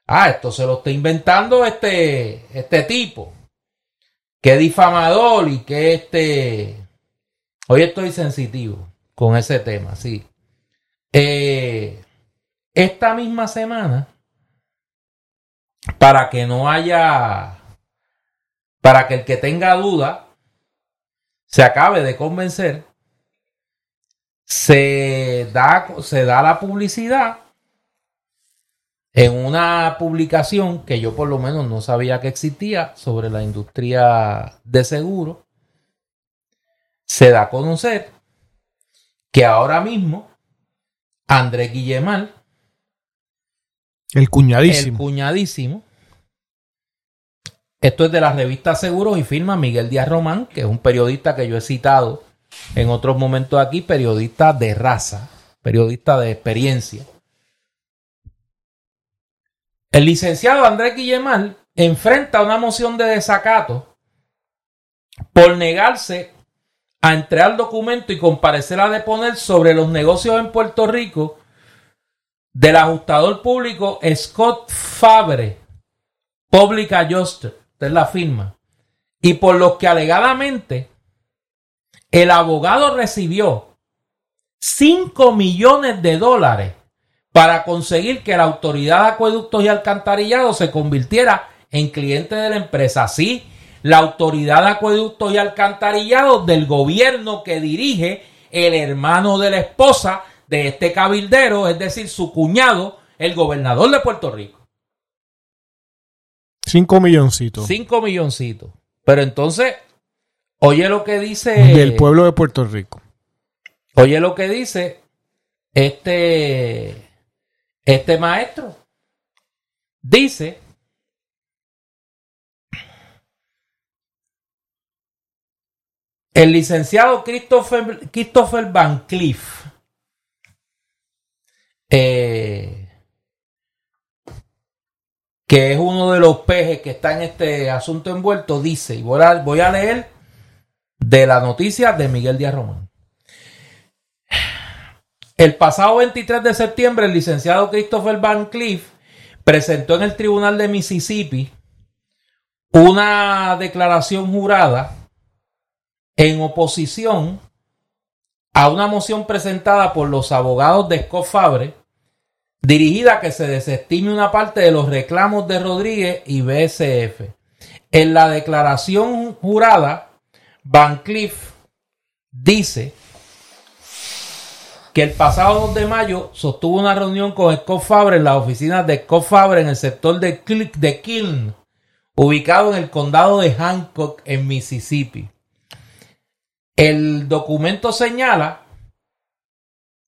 ah, esto se lo está inventando este, este tipo, que difamador y que este... Hoy estoy sensitivo con ese tema, sí. Eh, esta misma semana, para que no haya, para que el que tenga duda se acabe de convencer, se da, se da la publicidad en una publicación que yo por lo menos no sabía que existía sobre la industria de seguro. Se da a conocer que ahora mismo André Guillemal, el cuñadísimo, el cuñadísimo, esto es de la revista Seguros y firma Miguel Díaz Román, que es un periodista que yo he citado en otros momentos aquí, periodista de raza, periodista de experiencia. El licenciado Andrés Guillemal enfrenta una moción de desacato por negarse a entregar documento y comparecer a deponer sobre los negocios en Puerto Rico del ajustador público Scott Fabre, Public Adjuster, es la firma, y por los que alegadamente el abogado recibió 5 millones de dólares para conseguir que la autoridad de acueductos y alcantarillados se convirtiera en cliente de la empresa. Sí, la autoridad de acueductos y alcantarillados del gobierno que dirige el hermano de la esposa de este cabildero, es decir, su cuñado, el gobernador de Puerto Rico. 5 milloncitos. 5 milloncitos. Pero entonces, Oye lo que dice. Del pueblo de Puerto Rico. Oye lo que dice este, este maestro. Dice. El licenciado Christopher, Christopher Van Cliff. Eh, que es uno de los pejes que está en este asunto envuelto, dice, y voy a, voy a leer de la noticia de Miguel Díaz Román. El pasado 23 de septiembre, el licenciado Christopher Van Cliff presentó en el Tribunal de Mississippi una declaración jurada en oposición a una moción presentada por los abogados de Scott Fabre, dirigida a que se desestime una parte de los reclamos de Rodríguez y BSF. En la declaración jurada, Van Cliff dice que el pasado 2 de mayo sostuvo una reunión con Scott Fabre en las oficinas de Scott Fabre en el sector de, de Kiln, ubicado en el condado de Hancock, en Mississippi. El documento señala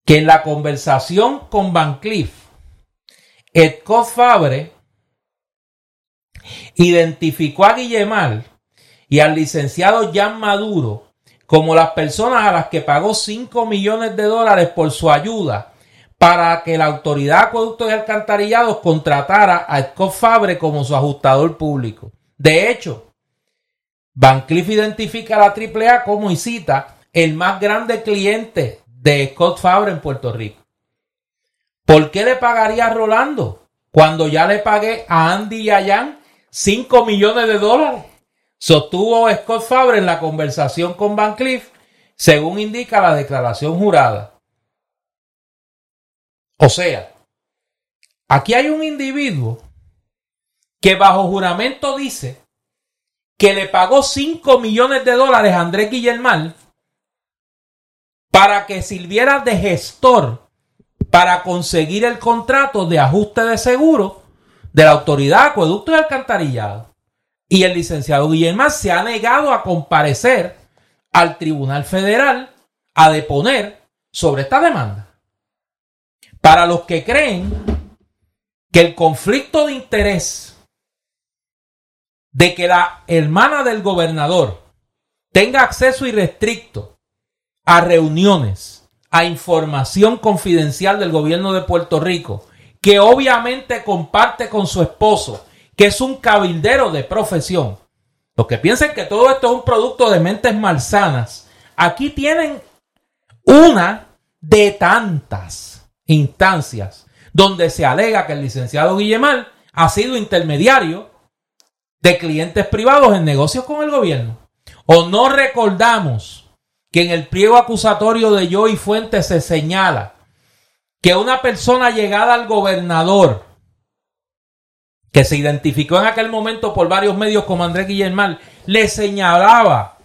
que en la conversación con Van Cliff, Scott Fabre identificó a Guillemar y al licenciado Jan Maduro como las personas a las que pagó 5 millones de dólares por su ayuda para que la autoridad de acueductos y alcantarillados contratara a Scott Fabre como su ajustador público. De hecho, Van identifica a la AAA como y cita el más grande cliente de Scott Fabre en Puerto Rico. ¿Por qué le pagaría a Rolando cuando ya le pagué a Andy y a Jan 5 millones de dólares? Sostuvo Scott Fabre en la conversación con Van Cliff, según indica la declaración jurada. O sea, aquí hay un individuo que bajo juramento dice que le pagó 5 millones de dólares a Andrés Guillermal para que sirviera de gestor para conseguir el contrato de ajuste de seguro de la Autoridad Acueducto y Alcantarillado. Y el licenciado Guillermo se ha negado a comparecer al Tribunal Federal a deponer sobre esta demanda. Para los que creen que el conflicto de interés de que la hermana del gobernador tenga acceso irrestricto a reuniones, a información confidencial del gobierno de Puerto Rico, que obviamente comparte con su esposo, que es un cabildero de profesión. Los que piensen que todo esto es un producto de mentes malsanas, aquí tienen una de tantas instancias donde se alega que el licenciado Guillemar ha sido intermediario de clientes privados en negocios con el gobierno. O no recordamos que en el pliego acusatorio de Joey Fuentes se señala que una persona llegada al gobernador que se identificó en aquel momento por varios medios como Andrés Guillermal, le señalaba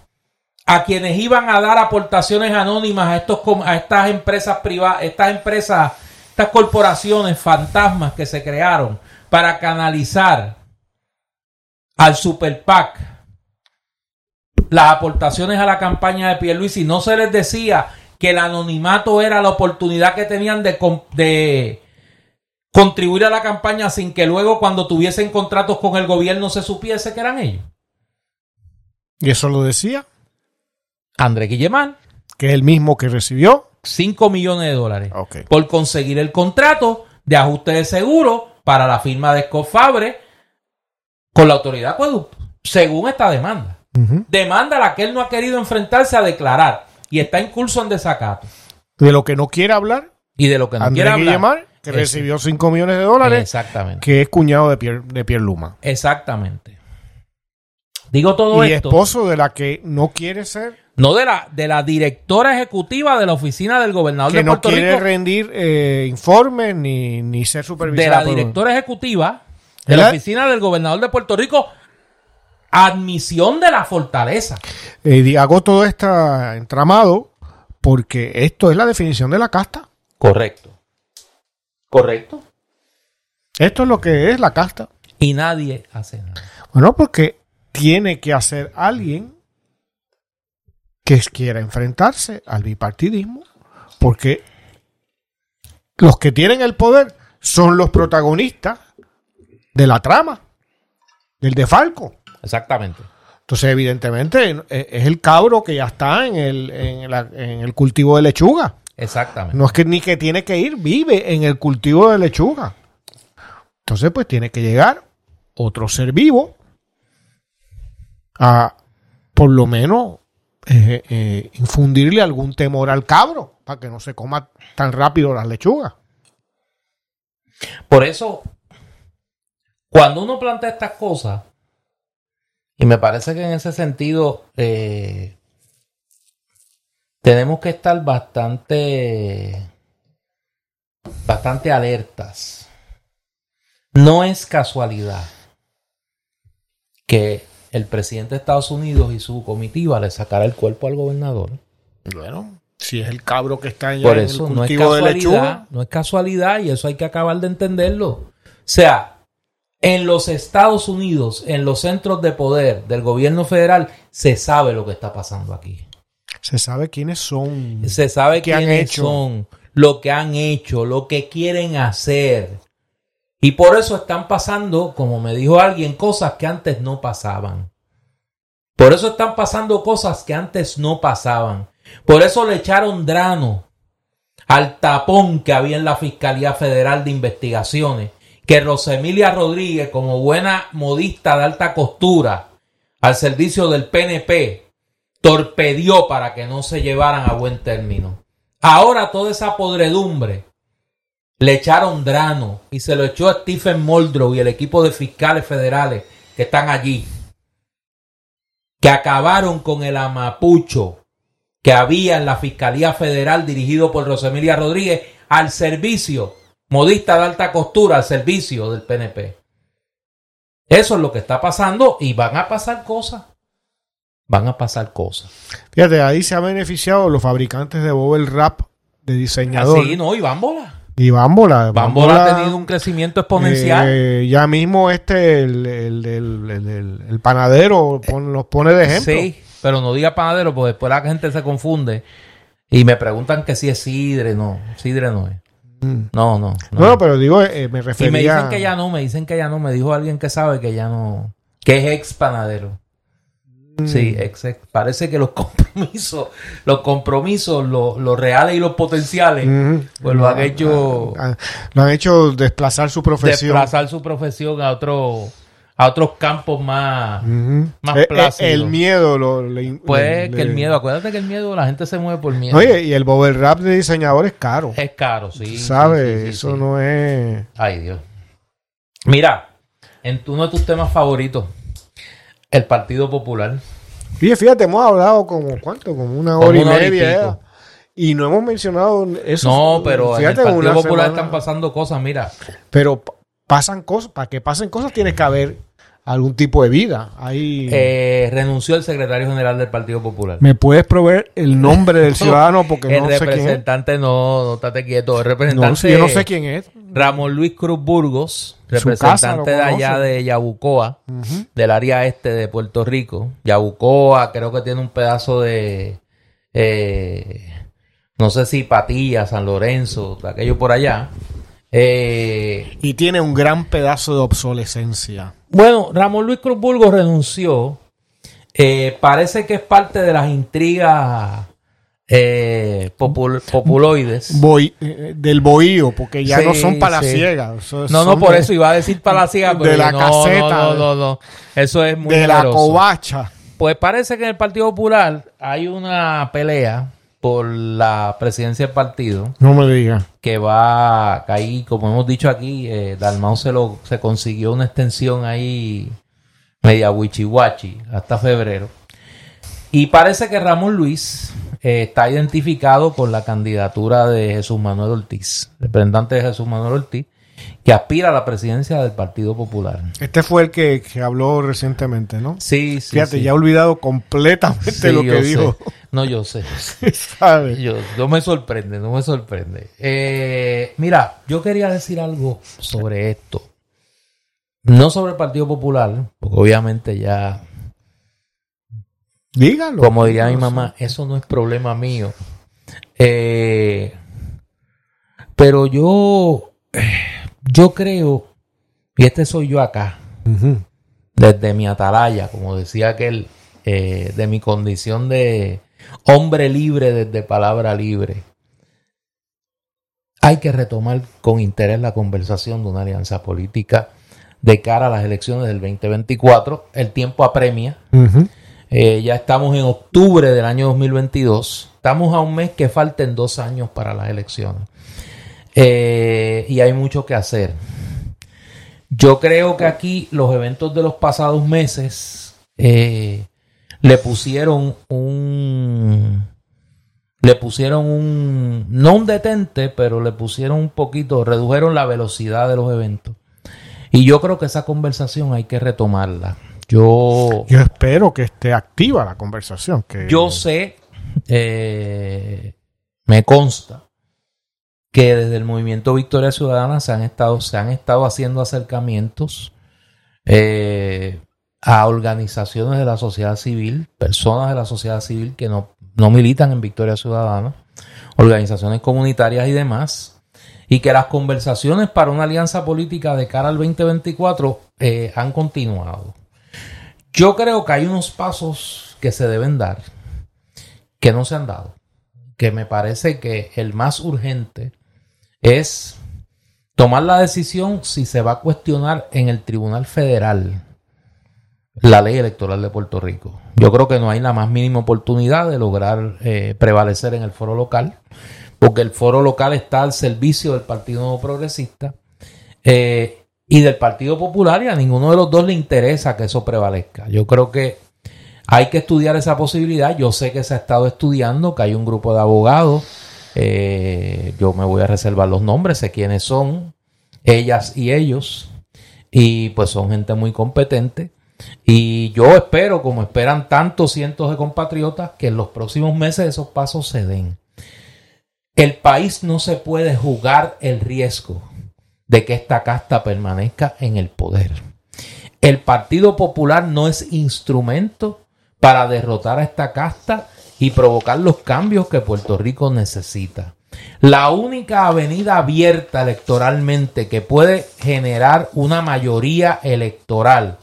a quienes iban a dar aportaciones anónimas a, estos, a estas empresas privadas, estas empresas, estas corporaciones fantasmas que se crearon para canalizar al Super PAC las aportaciones a la campaña de Pierluisi. No se les decía que el anonimato era la oportunidad que tenían de, de contribuir a la campaña sin que luego cuando tuviesen contratos con el gobierno se supiese que eran ellos. ¿Y eso lo decía? André Guillemán. Que es el mismo que recibió 5 millones de dólares por conseguir el contrato de ajuste de seguro para la firma de Scott Fabre con la autoridad acueducto, según esta demanda. Demanda a la que él no ha querido enfrentarse a declarar y está en curso en desacato. De lo que no quiere hablar. Y de lo que no quiere hablar que recibió 5 millones de dólares. Exactamente. Que es cuñado de Pierre, de Pierre Luma. Exactamente. Digo todo y esto. esposo de la que no quiere ser. No, de la, de la directora ejecutiva de la oficina del gobernador de Puerto Rico. Que no quiere rendir eh, informes ni, ni ser supervisada. De la directora ejecutiva de la oficina del gobernador de Puerto Rico. Admisión de la fortaleza. Eh, hago todo este entramado porque esto es la definición de la casta. Correcto. Correcto. Esto es lo que es la casta. Y nadie hace nada. Bueno, porque tiene que hacer alguien que quiera enfrentarse al bipartidismo, porque los que tienen el poder son los protagonistas de la trama, del defalco. Exactamente. Entonces, evidentemente, es el cabro que ya está en el, en, en el cultivo de lechuga. Exactamente. No es que ni que tiene que ir, vive en el cultivo de lechuga. Entonces, pues tiene que llegar otro ser vivo a, por lo menos, eh, eh, infundirle algún temor al cabro para que no se coma tan rápido las lechugas. Por eso, cuando uno plantea estas cosas, y me parece que en ese sentido eh, tenemos que estar bastante, bastante alertas. No es casualidad que el presidente de Estados Unidos y su comitiva le sacara el cuerpo al gobernador. Bueno, si es el cabro que está en Por eso, no es casualidad, no es casualidad y eso hay que acabar de entenderlo. O sea, en los Estados Unidos, en los centros de poder del gobierno federal, se sabe lo que está pasando aquí. Se sabe quiénes son. Se sabe quiénes son, lo que han hecho, lo que quieren hacer. Y por eso están pasando, como me dijo alguien, cosas que antes no pasaban. Por eso están pasando cosas que antes no pasaban. Por eso le echaron drano al tapón que había en la Fiscalía Federal de Investigaciones. Que Rosemilia Rodríguez, como buena modista de alta costura, al servicio del PNP, torpedió para que no se llevaran a buen término. Ahora toda esa podredumbre le echaron drano y se lo echó a Stephen Muldrow y el equipo de fiscales federales que están allí, que acabaron con el amapucho que había en la Fiscalía Federal dirigido por Rosemilia Rodríguez al servicio modista de alta costura al servicio del PNP. Eso es lo que está pasando y van a pasar cosas. Van a pasar cosas. Fíjate, ahí se han beneficiado los fabricantes de Bobel Rap de diseñador. Así, no, y Bambola. Y Bambola. Bambola ha tenido un crecimiento exponencial. eh, ya mismo este, el, el, el, panadero pon- nos pone de ejemplo. Sí, pero no diga panadero, porque después la gente se confunde y me preguntan que si es sidre. No, sidre no es. Mm. No, no. no. No, pero digo, eh, me y refería... me dicen que ya no, me dicen que ya no. Me dijo alguien que sabe que ya no. Que es ex panadero. Mm. Sí, ex, ex. parece que los compromisos, los compromisos, los, los reales y los potenciales, Ujú. pues lo han hecho Lo han hecho desplazar su profesión. desplazar su profesión a otro, a otros campos más. Ujú. más Eh, eh, plácido. el miedo lo, le- Pues le- que el miedo, acuérdate que el miedo, la gente se mueve por miedo. Oye, y el Bobel Rap de diseñador es caro. es caro, sí. sí, ¿Sabes? sí, sí, Eso sí. no es... Ay, Dios. Mira, en uno de tus temas favoritos, el Partido Popular. Oye, fíjate, hemos hablado como, ¿cuánto? Como una hora y una hora y media. ¿eh? Y no hemos mencionado eso. No, pero en el Partido Popular semana- están pasando cosas, mira. Pero pa- pasan cosas. Para que pasen cosas tiene que haber algún tipo de vida. Ahí... Eh, renunció el secretario general del Partido Popular. ¿Me puedes proveer el nombre del ciudadano? Porque el no sé quién es. representante, no, no, estate quieto. El No, representante, yo no sé quién es. Ramón Luis Cruz Burgos, representante de allá de Yabucoa, del área este de Puerto Rico. Yabucoa, creo que tiene un pedazo de, eh, no sé si Patilla, San Lorenzo, aquello por allá. Eh, Y tiene un gran pedazo de obsolescencia. bueno, Ramón Luis Cruz Burgos renunció. Eh, parece que es parte de las intrigas eh, popul- populoides. Boy- eh, del bohío, porque ya Sí, no son palaciegas. sí. No, no, por de- eso iba a decir palaciega, de la no, caseta. No, no, no, no. Eso es muy De la covacha. Pues parece que en el Partido Popular hay una pelea por la presidencia del partido No me digas. que va que ahí, como hemos dicho aquí, eh, Dalmau se lo se consiguió una extensión ahí media wichiwachi hasta febrero. Y parece que Ramón Luis eh, está identificado con la candidatura de Jesús Manuel Ortiz, representante de Jesús Manuel Ortiz, que aspira a la presidencia del Partido Popular. Este fue el que, que habló recientemente, ¿no? Sí, sí. Fíjate, sí. ya he olvidado completamente Sí, lo que sé. dijo. No, yo sé. ¿Sabes? Yo, no me sorprende, no me sorprende. Eh, mira, yo quería decir algo sobre esto. No sobre el Partido Popular, porque obviamente ya, Dígalo. como diría mi sé. mamá, eso no es problema mío. Eh, pero yo, yo creo, y este soy yo acá, desde mi atalaya, como decía aquel, eh, de mi condición de hombre libre desde palabra libre. Hay que retomar con interés la conversación de una alianza política de cara a las elecciones del 2024. El tiempo apremia. Eh, ya estamos en octubre del año 2022. Estamos a un mes que falten dos años para las elecciones. Eh, y hay mucho que hacer. Yo creo que aquí los eventos de los pasados meses eh, le pusieron un... Le pusieron un... No un detente, pero le pusieron un poquito, redujeron la velocidad de los eventos. Y yo creo que esa conversación hay que retomarla. Yo... Yo espero que esté activa la conversación. Que... Yo sé, eh, me consta, que desde el movimiento Victoria Ciudadana se han estado, se han estado haciendo acercamientos eh, a organizaciones de la sociedad civil, personas de la sociedad civil que no, no militan en Victoria Ciudadana, organizaciones comunitarias y demás, y que las conversaciones para una alianza política de cara al 2024 eh, han continuado. Yo creo que hay unos pasos que se deben dar que no se han dado. Que me parece que el más urgente es tomar la decisión si se va a cuestionar en el Tribunal Federal la ley electoral de Puerto Rico. Yo creo que no hay la más mínima oportunidad de lograr eh, prevalecer en el foro local, porque el foro local está al servicio del Partido Progresista eh, y del Partido Popular y a ninguno de los dos le interesa que eso prevalezca. Yo creo que hay que estudiar esa posibilidad. Yo sé que se ha estado estudiando, que hay un grupo de abogados Eh, yo me voy a reservar los nombres, sé quiénes son, ellas y ellos, y pues son gente muy competente. Y yo espero, como esperan tantos cientos de compatriotas, que en los próximos meses esos pasos se den. El país no se puede jugar el riesgo de que esta casta permanezca en el poder. El Partido Popular no es instrumento para derrotar a esta casta y provocar los cambios que Puerto Rico necesita. La única avenida abierta electoralmente que puede generar una mayoría electoral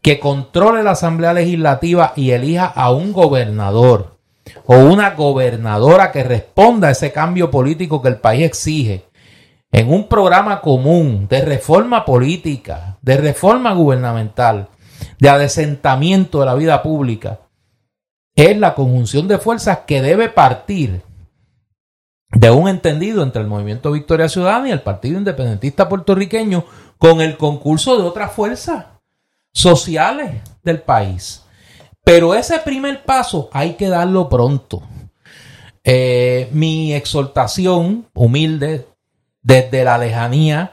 que controle la Asamblea Legislativa y elija a un gobernador o una gobernadora que responda a ese cambio político que el país exige en un programa común de reforma política, de reforma gubernamental, de adesentamiento de la vida pública, es la conjunción de fuerzas que debe partir de un entendido entre el Movimiento Victoria Ciudadana y el Partido Independentista Puertorriqueño con el concurso de otras fuerzas sociales del país. Pero ese primer paso hay que darlo pronto. Eh, mi exhortación humilde desde la lejanía,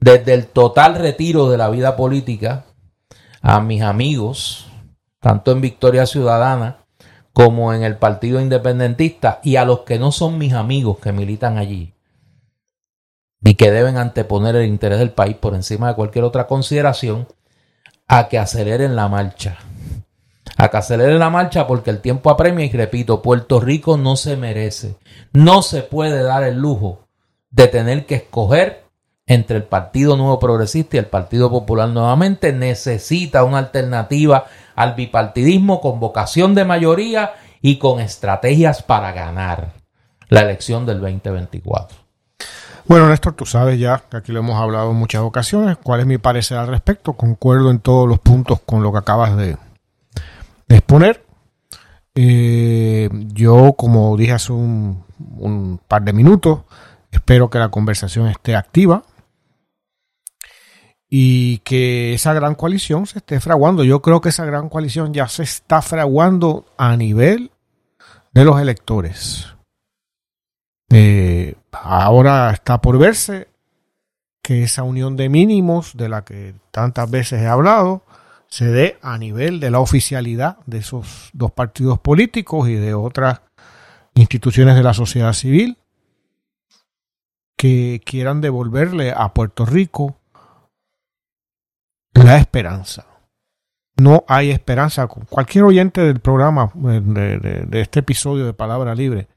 desde el total retiro de la vida política, a mis amigos, tanto en Victoria Ciudadana como en el Partido Independentista, y a los que no son mis amigos que militan allí, y que deben anteponer el interés del país por encima de cualquier otra consideración, a que aceleren la marcha. A que aceleren la marcha porque el tiempo apremia y repito, Puerto Rico no se merece, no se puede dar el lujo de tener que escoger entre el Partido Nuevo Progresista y el Partido Popular nuevamente, necesita una alternativa al bipartidismo con vocación de mayoría y con estrategias para ganar la elección del 2024. Bueno, Néstor, tú sabes ya que aquí lo hemos hablado en muchas ocasiones. ¿Cuál es mi parecer al respecto? Concuerdo en todos los puntos con lo que acabas de, exponer. Eh, yo, como dije hace un par de minutos, Espero que la conversación esté activa y que esa gran coalición se esté fraguando. Yo creo que esa gran coalición ya se está fraguando a nivel de los electores. Eh, ahora está por verse que esa unión de mínimos de la que tantas veces he hablado se dé a nivel de la oficialidad de esos dos partidos políticos y de otras instituciones de la sociedad civil que quieran devolverle a Puerto Rico la esperanza. No hay esperanza. Cualquier oyente del programa, de, este episodio de Palabra Libre,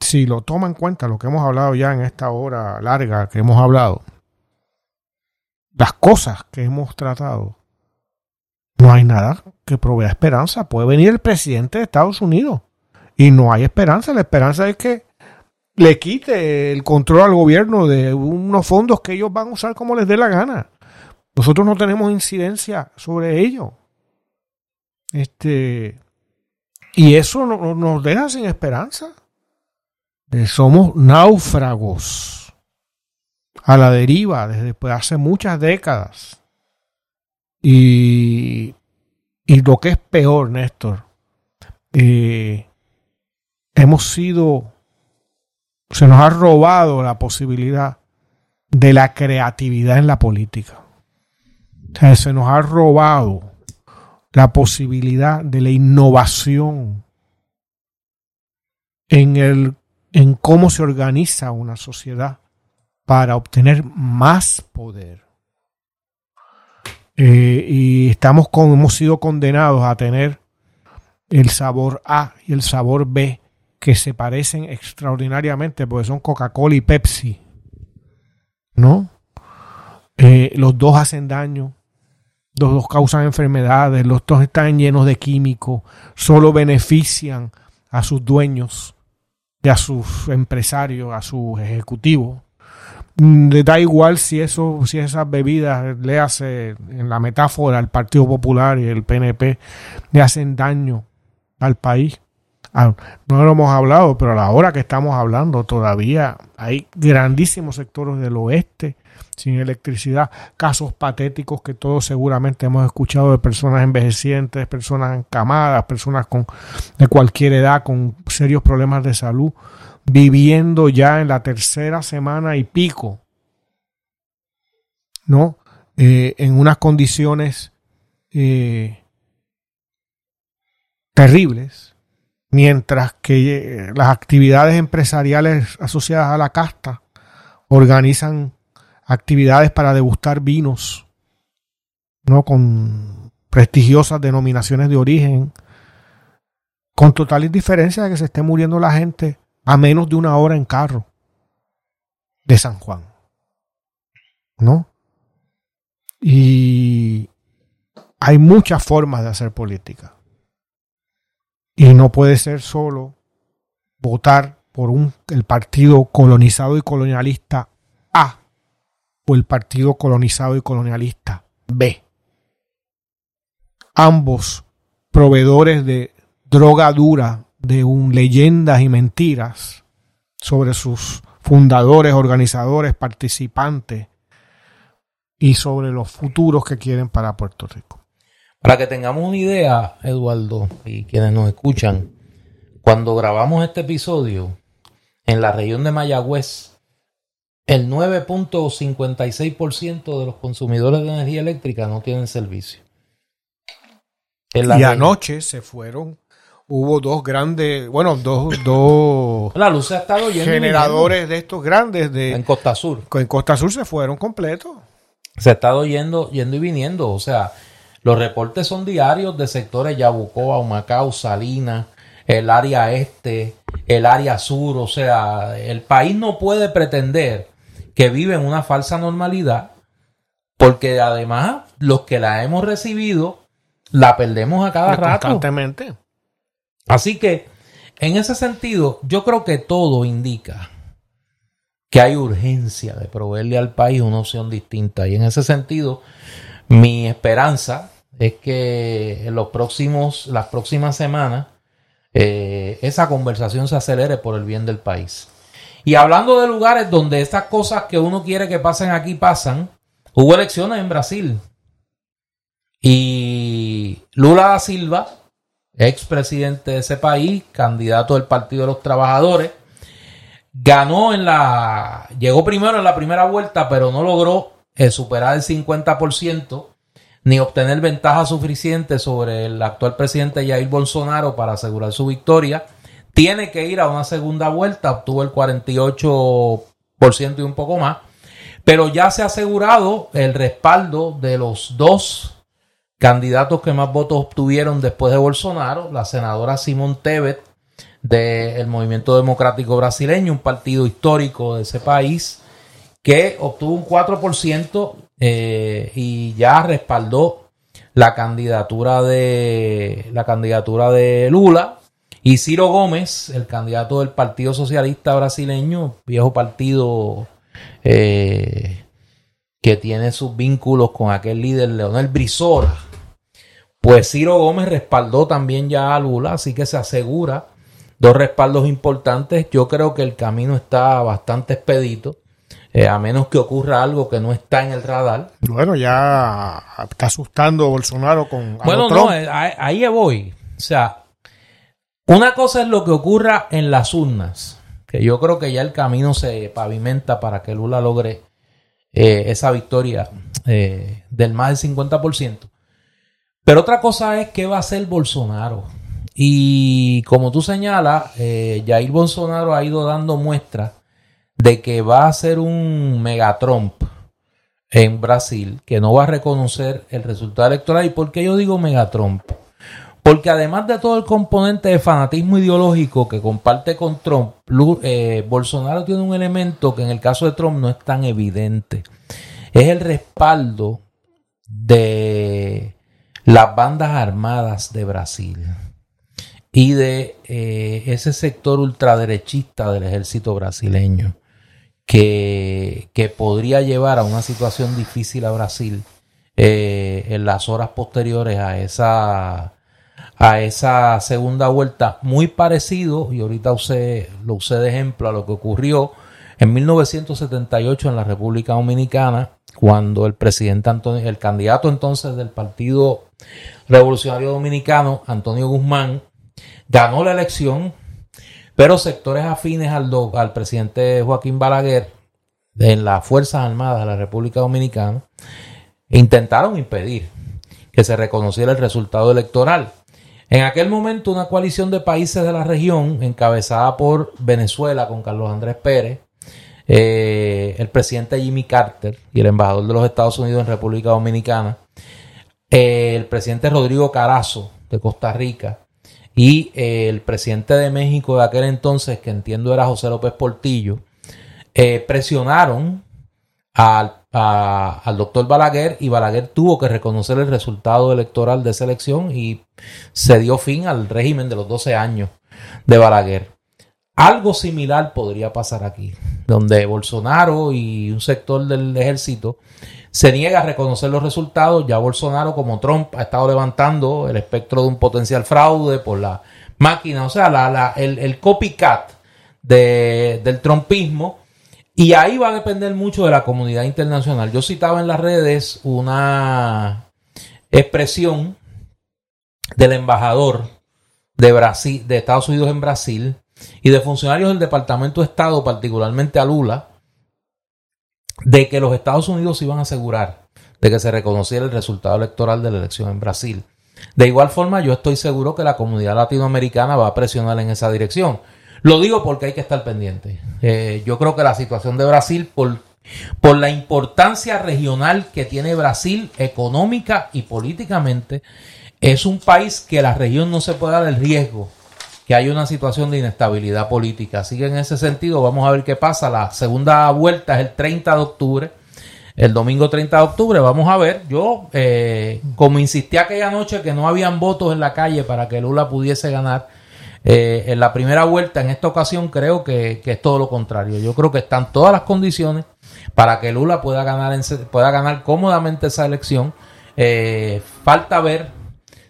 si lo toma en cuenta lo que hemos hablado ya en esta hora larga que hemos hablado, las cosas que hemos tratado, no hay nada que provea esperanza. Puede venir el presidente de Estados Unidos y no hay esperanza. La esperanza es que le quite el control al gobierno de unos fondos que ellos van a usar como les dé la gana. Nosotros no tenemos incidencia sobre ello. Este, y eso nos deja sin esperanza. Eh, somos náufragos a la deriva desde hace muchas décadas. Y, y lo que es peor, Néstor, eh, hemos sido se nos ha robado la posibilidad de la creatividad en la política. Se nos ha robado la posibilidad de la innovación en, el, en cómo se organiza una sociedad para obtener más poder. Eh, y estamos con, hemos sido condenados a tener el sabor A y el sabor B que se parecen extraordinariamente porque son Coca-Cola y Pepsi. ¿No? Eh, los dos hacen daño, los dos causan enfermedades, los dos están llenos de químicos, solo benefician a sus dueños y a sus empresarios, a sus ejecutivos. Mm, le da igual si eso, si esas bebidas le hace en la metáfora al Partido Popular y el PNP le hacen daño al país. Ah, no lo hemos hablado, pero a la hora que estamos hablando todavía hay grandísimos sectores del oeste sin electricidad, casos patéticos que todos seguramente hemos escuchado de personas envejecientes, personas encamadas, personas con, de cualquier edad con serios problemas de salud, viviendo ya en la tercera semana y pico, ¿no? Eh, en unas condiciones eh, terribles, mientras que las actividades empresariales asociadas a la casta organizan actividades para degustar vinos, ¿no? Con prestigiosas denominaciones de origen, con total indiferencia de que se esté muriendo la gente a menos de una hora en carro de San Juan. ¿No? Y hay muchas formas de hacer política. Y no puede ser solo votar por un, el partido colonizado y colonialista o el partido colonizado y colonialista B. Ambos proveedores de droga dura, de un, leyendas y mentiras sobre sus fundadores, organizadores, participantes y sobre los futuros que quieren para Puerto Rico. Para que tengamos una idea, Eduardo, y quienes nos escuchan, cuando grabamos este episodio, en la región de Mayagüez, el 9.56% de los consumidores de energía eléctrica no tienen servicio. y anoche se fueron, hubo dos grandes, bueno, dos, dos la luz ha estado generadores de estos grandes de en Costa Sur. En Costa Sur se fueron completos. Se ha estado yendo, yendo y viniendo, o sea, los reportes son diarios de sectores Yabucoa, Humacao, Salinas, el área este, el área sur, o sea, el país no puede pretender que vive en una falsa normalidad, porque además los que la hemos recibido la perdemos a cada rato. Constantemente. Así que, en ese sentido, yo creo que todo indica que hay urgencia de proveerle al país una opción distinta. Y en ese sentido, mi esperanza es que en los próximos, las próximas semanas, eh, esa conversación se acelere por el bien del país. Y hablando de lugares donde estas cosas que uno quiere que pasen aquí pasan, hubo elecciones en Brasil. Y Lula da Silva, expresidente de ese país, candidato del Partido de los Trabajadores, ganó en la. llegó primero en la primera vuelta, pero no logró eh, superar el 50% ni obtener ventaja suficiente sobre el actual presidente Jair Bolsonaro para asegurar su victoria. Tiene que ir a una segunda vuelta, obtuvo el 48% y un poco más, pero ya se ha asegurado el respaldo de los dos candidatos que más votos obtuvieron después de Bolsonaro, la senadora Simón Tebet del Movimiento Democrático Brasileño, un partido histórico de ese país, que obtuvo un 4% eh, y ya respaldó la candidatura de la candidatura de Lula y Ciro Gómez, el candidato del Partido Socialista Brasileño, viejo partido eh, que tiene sus vínculos con aquel líder Leonel Brizola. Pues Ciro Gómez respaldó también ya a Lula, así que se asegura dos respaldos importantes. Yo creo que el camino está bastante expedito. Eh, a menos que ocurra algo que no está en el radar. Bueno, ya está asustando Bolsonaro con. Bueno, no, eh, ahí voy. O sea, una cosa es lo que ocurra en las urnas, que yo creo que ya el camino se pavimenta para que Lula logre eh, esa victoria del más del 50%. Pero otra cosa es qué va a hacer Bolsonaro. Y como tú señalas, Jair Bolsonaro ha ido dando muestras de que va a ser un Megatrump en Brasil, que no va a reconocer el resultado electoral. ¿Y por qué yo digo Megatrump? Porque además de todo el componente de fanatismo ideológico que comparte con Trump, eh, Bolsonaro tiene un elemento que en el caso de Trump no es tan evidente. Es el respaldo de las bandas armadas de Brasil y de eh, ese sector ultraderechista del ejército brasileño que, podría llevar a una situación difícil a Brasil eh, en las horas posteriores a esa, a esa segunda vuelta, muy parecido, y ahorita usé, lo usé de ejemplo a lo que ocurrió en 1978 en la República Dominicana, cuando el presidente Antonio, el candidato entonces del Partido Revolucionario Dominicano, Antonio Guzmán, ganó la elección Pero sectores afines al, al presidente Joaquín Balaguer en las Fuerzas Armadas de la República Dominicana intentaron impedir que se reconociera el resultado electoral. En aquel momento una coalición de países de la región, encabezada por Venezuela con Carlos Andrés Pérez, eh, el presidente Jimmy Carter y el embajador de los Estados Unidos en República Dominicana, eh, el presidente Rodrigo Carazo de Costa Rica y eh, el presidente de México de aquel entonces, que entiendo era José López Portillo, presionaron al, al doctor Balaguer y Balaguer tuvo que reconocer el resultado electoral de esa elección y se dio fin al régimen de los 12 años de Balaguer. Algo similar podría pasar aquí, donde Bolsonaro y un sector del ejército se niega a reconocer los resultados. Ya Bolsonaro, como Trump, ha estado levantando el espectro de un potencial fraude por la máquina, o sea, la, el, copycat del trumpismo y ahí va a depender mucho de la comunidad internacional. Yo citaba en las redes una expresión del embajador de Brasil, de Estados Unidos en Brasil, y de funcionarios del Departamento de Estado, particularmente a Lula, de que los Estados Unidos iban a asegurar de que se reconociera el resultado electoral de la elección en Brasil. De igual forma, yo estoy seguro que la comunidad latinoamericana va a presionar en esa dirección. Lo digo porque hay que estar pendiente. Eh, yo creo que la situación de Brasil, por, por la importancia regional que tiene Brasil económica y políticamente, es un país que la región no se puede dar el riesgo que hay una situación de inestabilidad política. Así que en ese sentido vamos a ver qué pasa. La segunda vuelta es el 30 de octubre. El domingo 30 de octubre vamos a ver. Yo, eh, como insistí aquella noche que no habían votos en la calle para que Lula pudiese ganar, eh, en la primera vuelta, en esta ocasión, creo que, es todo lo contrario. Yo creo que están todas las condiciones para que Lula pueda ganar, pueda ganar cómodamente esa elección. Eh, falta ver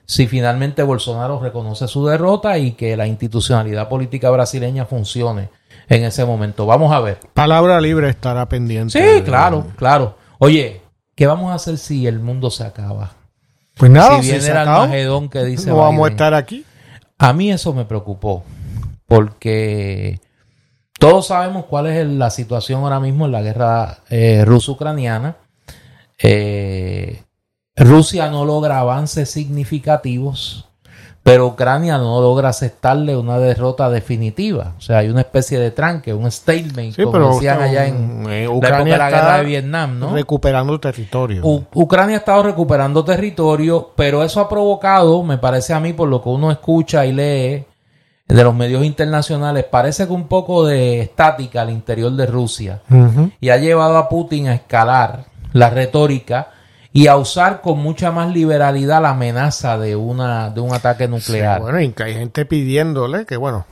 si finalmente Bolsonaro reconoce su derrota y que la institucionalidad política brasileña funcione en ese momento. Vamos a ver. Palabra libre estará pendiente. Sí, claro, claro. Oye, ¿qué vamos a hacer si el mundo se acaba? Pues nada, si viene el Armagedón que dice. No vamos a estar aquí. A mí eso me preocupó, porque todos sabemos cuál es la situación ahora mismo en la guerra eh, ruso-ucraniana. Eh, Rusia no logra avances significativos, pero Ucrania no logra aceptarle una derrota definitiva. O sea, hay una especie de tranque, un stalemate, como decían allá en eh, Ucrania la, guerra de Vietnam, ¿no? Recuperando territorio. Ucrania ha estado recuperando territorio, pero eso ha provocado, me parece a mí, por lo que uno escucha y lee de los medios internacionales, parece que un poco de estática al interior de Rusia y ha llevado a Putin a escalar la retórica y a usar con mucha más liberalidad la amenaza de una de un ataque nuclear. bueno, y que hay gente pidiéndole que, bueno,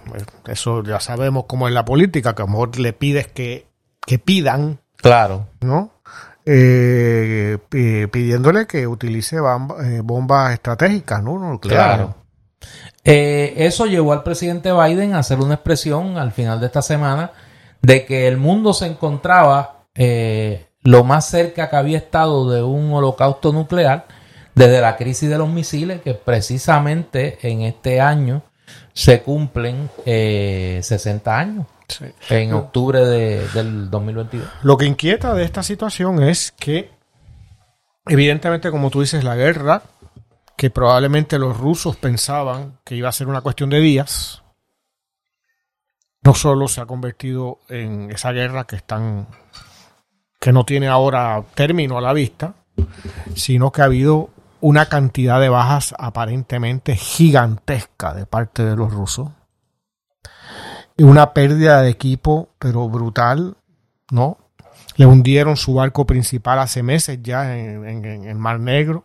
eso ya sabemos cómo es la política, que a lo mejor le pides que, que pidan. Claro. ¿No? Eh, pidiéndole que utilice eh, bombas estratégicas, ¿no? Nucleares. Claro. Eh, eso llevó al presidente Biden a hacer una expresión al final de esta semana de que el mundo se encontraba eh, lo más cerca que había estado de un holocausto nuclear desde la crisis de los misiles, que precisamente en este año se cumplen 60 eh, años. En octubre de, del 2022. Lo que inquieta de esta situación es que, evidentemente, como tú dices, la guerra, que probablemente los rusos pensaban que iba a ser una cuestión de días, no solo se ha convertido en esa guerra que están que no tiene ahora término a la vista, sino que ha habido una cantidad de bajas aparentemente gigantesca de parte de los rusos. Una pérdida de equipo, pero brutal, ¿no? Le hundieron su barco principal hace meses ya en, el Mar Negro.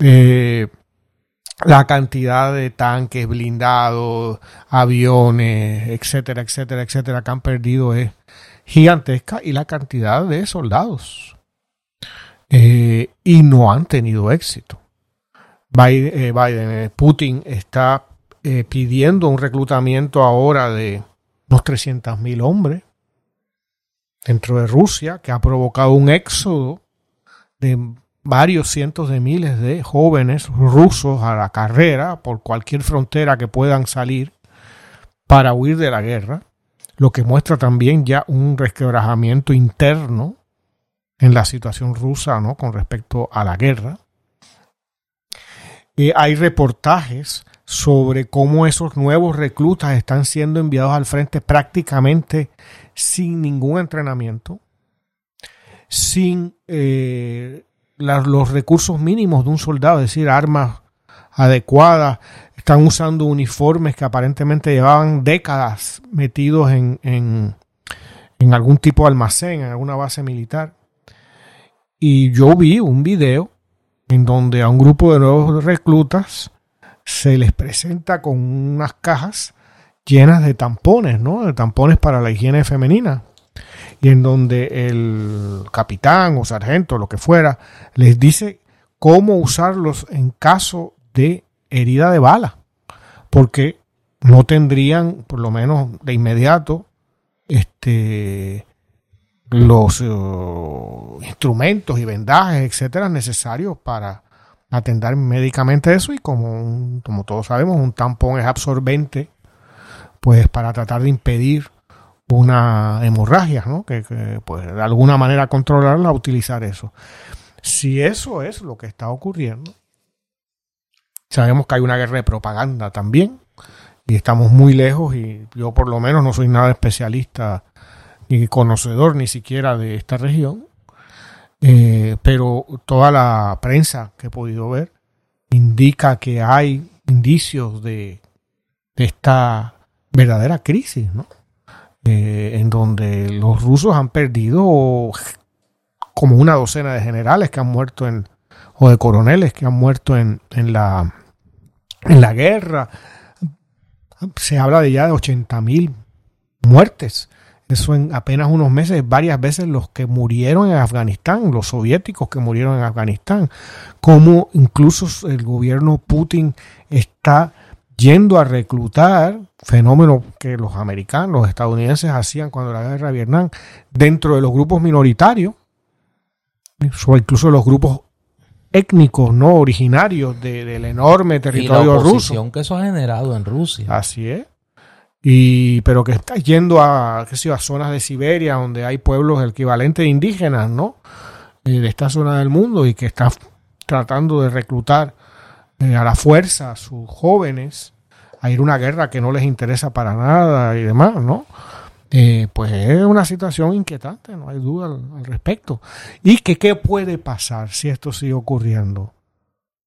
Eh, la cantidad de tanques blindados, aviones, etcétera, etcétera, etcétera, que han perdido es gigantesca y la cantidad de soldados. Eh, y no han tenido éxito. Biden, eh, eh, Putin está pidiendo un reclutamiento ahora de unos 300.000 hombres dentro de Rusia, que ha provocado un éxodo de varios cientos de miles de jóvenes rusos a la carrera por cualquier frontera que puedan salir para huir de la guerra, lo que muestra también ya un resquebrajamiento interno en la situación rusa ¿no? con respecto a la guerra. Eh, hay reportajes sobre cómo esos nuevos reclutas están siendo enviados al frente prácticamente sin ningún entrenamiento, sin eh, los recursos mínimos de un soldado, es decir, armas adecuadas, están usando uniformes que aparentemente llevaban décadas metidos en, en, algún tipo de almacén, en alguna base militar. Y yo vi un video en donde a un grupo de nuevos reclutas se les presenta con unas cajas llenas de tampones, ¿no? De tampones para la higiene femenina. Y en donde el capitán o sargento, lo que fuera, les dice cómo usarlos en caso de herida de bala. Porque no tendrían, por lo menos de inmediato, este los eh, instrumentos y vendajes, etcétera, necesarios para atender médicamente eso y como, como todos sabemos, un tampón es absorbente, pues para tratar de impedir una hemorragia, ¿no? Que, pues de alguna manera controlarla, utilizar eso. Si eso es lo que está ocurriendo, sabemos que hay una guerra de propaganda también y estamos muy lejos y yo por lo menos no soy nada especialista ni conocedor ni siquiera de esta región, eh, pero toda la prensa que he podido ver indica que hay indicios de, esta verdadera crisis, ¿no? Eh, en donde los rusos han perdido como una docena de generales que han muerto en, o de coroneles que han muerto en, en, la, en la guerra. Se habla de ya de 80.000 muertes eso en apenas unos meses, varias veces los que murieron en Afganistán, los soviéticos que murieron en Afganistán, como incluso el gobierno Putin está yendo a reclutar, fenómeno que los americanos, los estadounidenses hacían cuando la guerra de Vietnam, dentro de los grupos minoritarios, o incluso los grupos étnicos no originarios del enorme territorio y la ruso. que eso ha generado en Rusia. Así es y pero que está yendo a, qué sé, a zonas de Siberia donde hay pueblos equivalentes indígenas, ¿no? Eh, de esta zona del mundo y que está tratando de reclutar eh, a la fuerza a sus jóvenes a ir a una guerra que no les interesa para nada y demás, ¿no? Eh, pues es una situación inquietante, no hay duda al, respecto. ¿Y que qué puede pasar si esto sigue ocurriendo?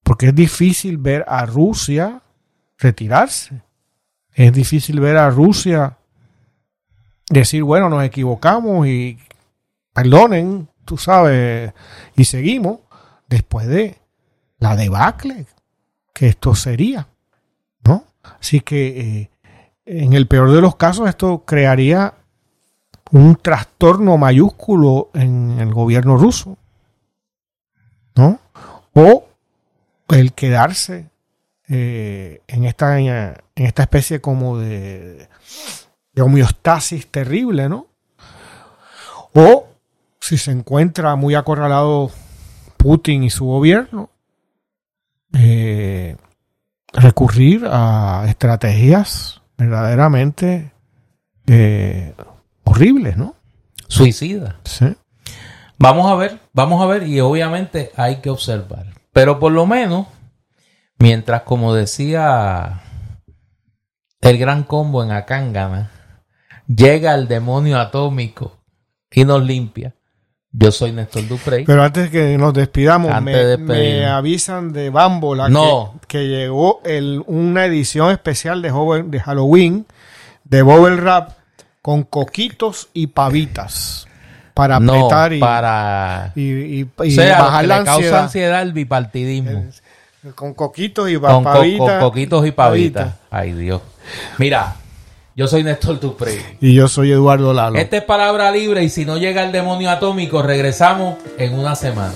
Porque es difícil ver a Rusia retirarse es difícil ver a Rusia decir, bueno, nos equivocamos y perdonen, tú sabes, y seguimos después de la debacle que esto sería, ¿no? Así que eh, en el peor de los casos esto crearía un trastorno mayúsculo en el gobierno ruso, ¿no? O el quedarse eh, en, esta, en esta especie como de, de homeostasis terrible, ¿no? O si se encuentra muy acorralado Putin y su gobierno, eh, recurrir a estrategias verdaderamente eh, horribles, ¿no? Suicida. Sí. Vamos a ver, vamos a ver y obviamente hay que observar. Pero por lo menos Mientras, como decía el gran combo en Akangana, llega el demonio atómico y nos limpia. Yo soy Néstor Duprey. Pero antes que nos despidamos, me, avisan de Bambola que, llegó el, una edición especial de, de Halloween de Bobble Rap con coquitos y pavitas para apretar y, para y, bajar la ansiedad. causa ansiedad el bipartidismo. Con coquitos y con, con, coquitos y pavitas. Ay, Dios. Mira, yo soy Néstor Tuprey. Y yo soy Eduardo Lalo. Esta es Palabra Libre y si no llega el demonio atómico, regresamos en una semana.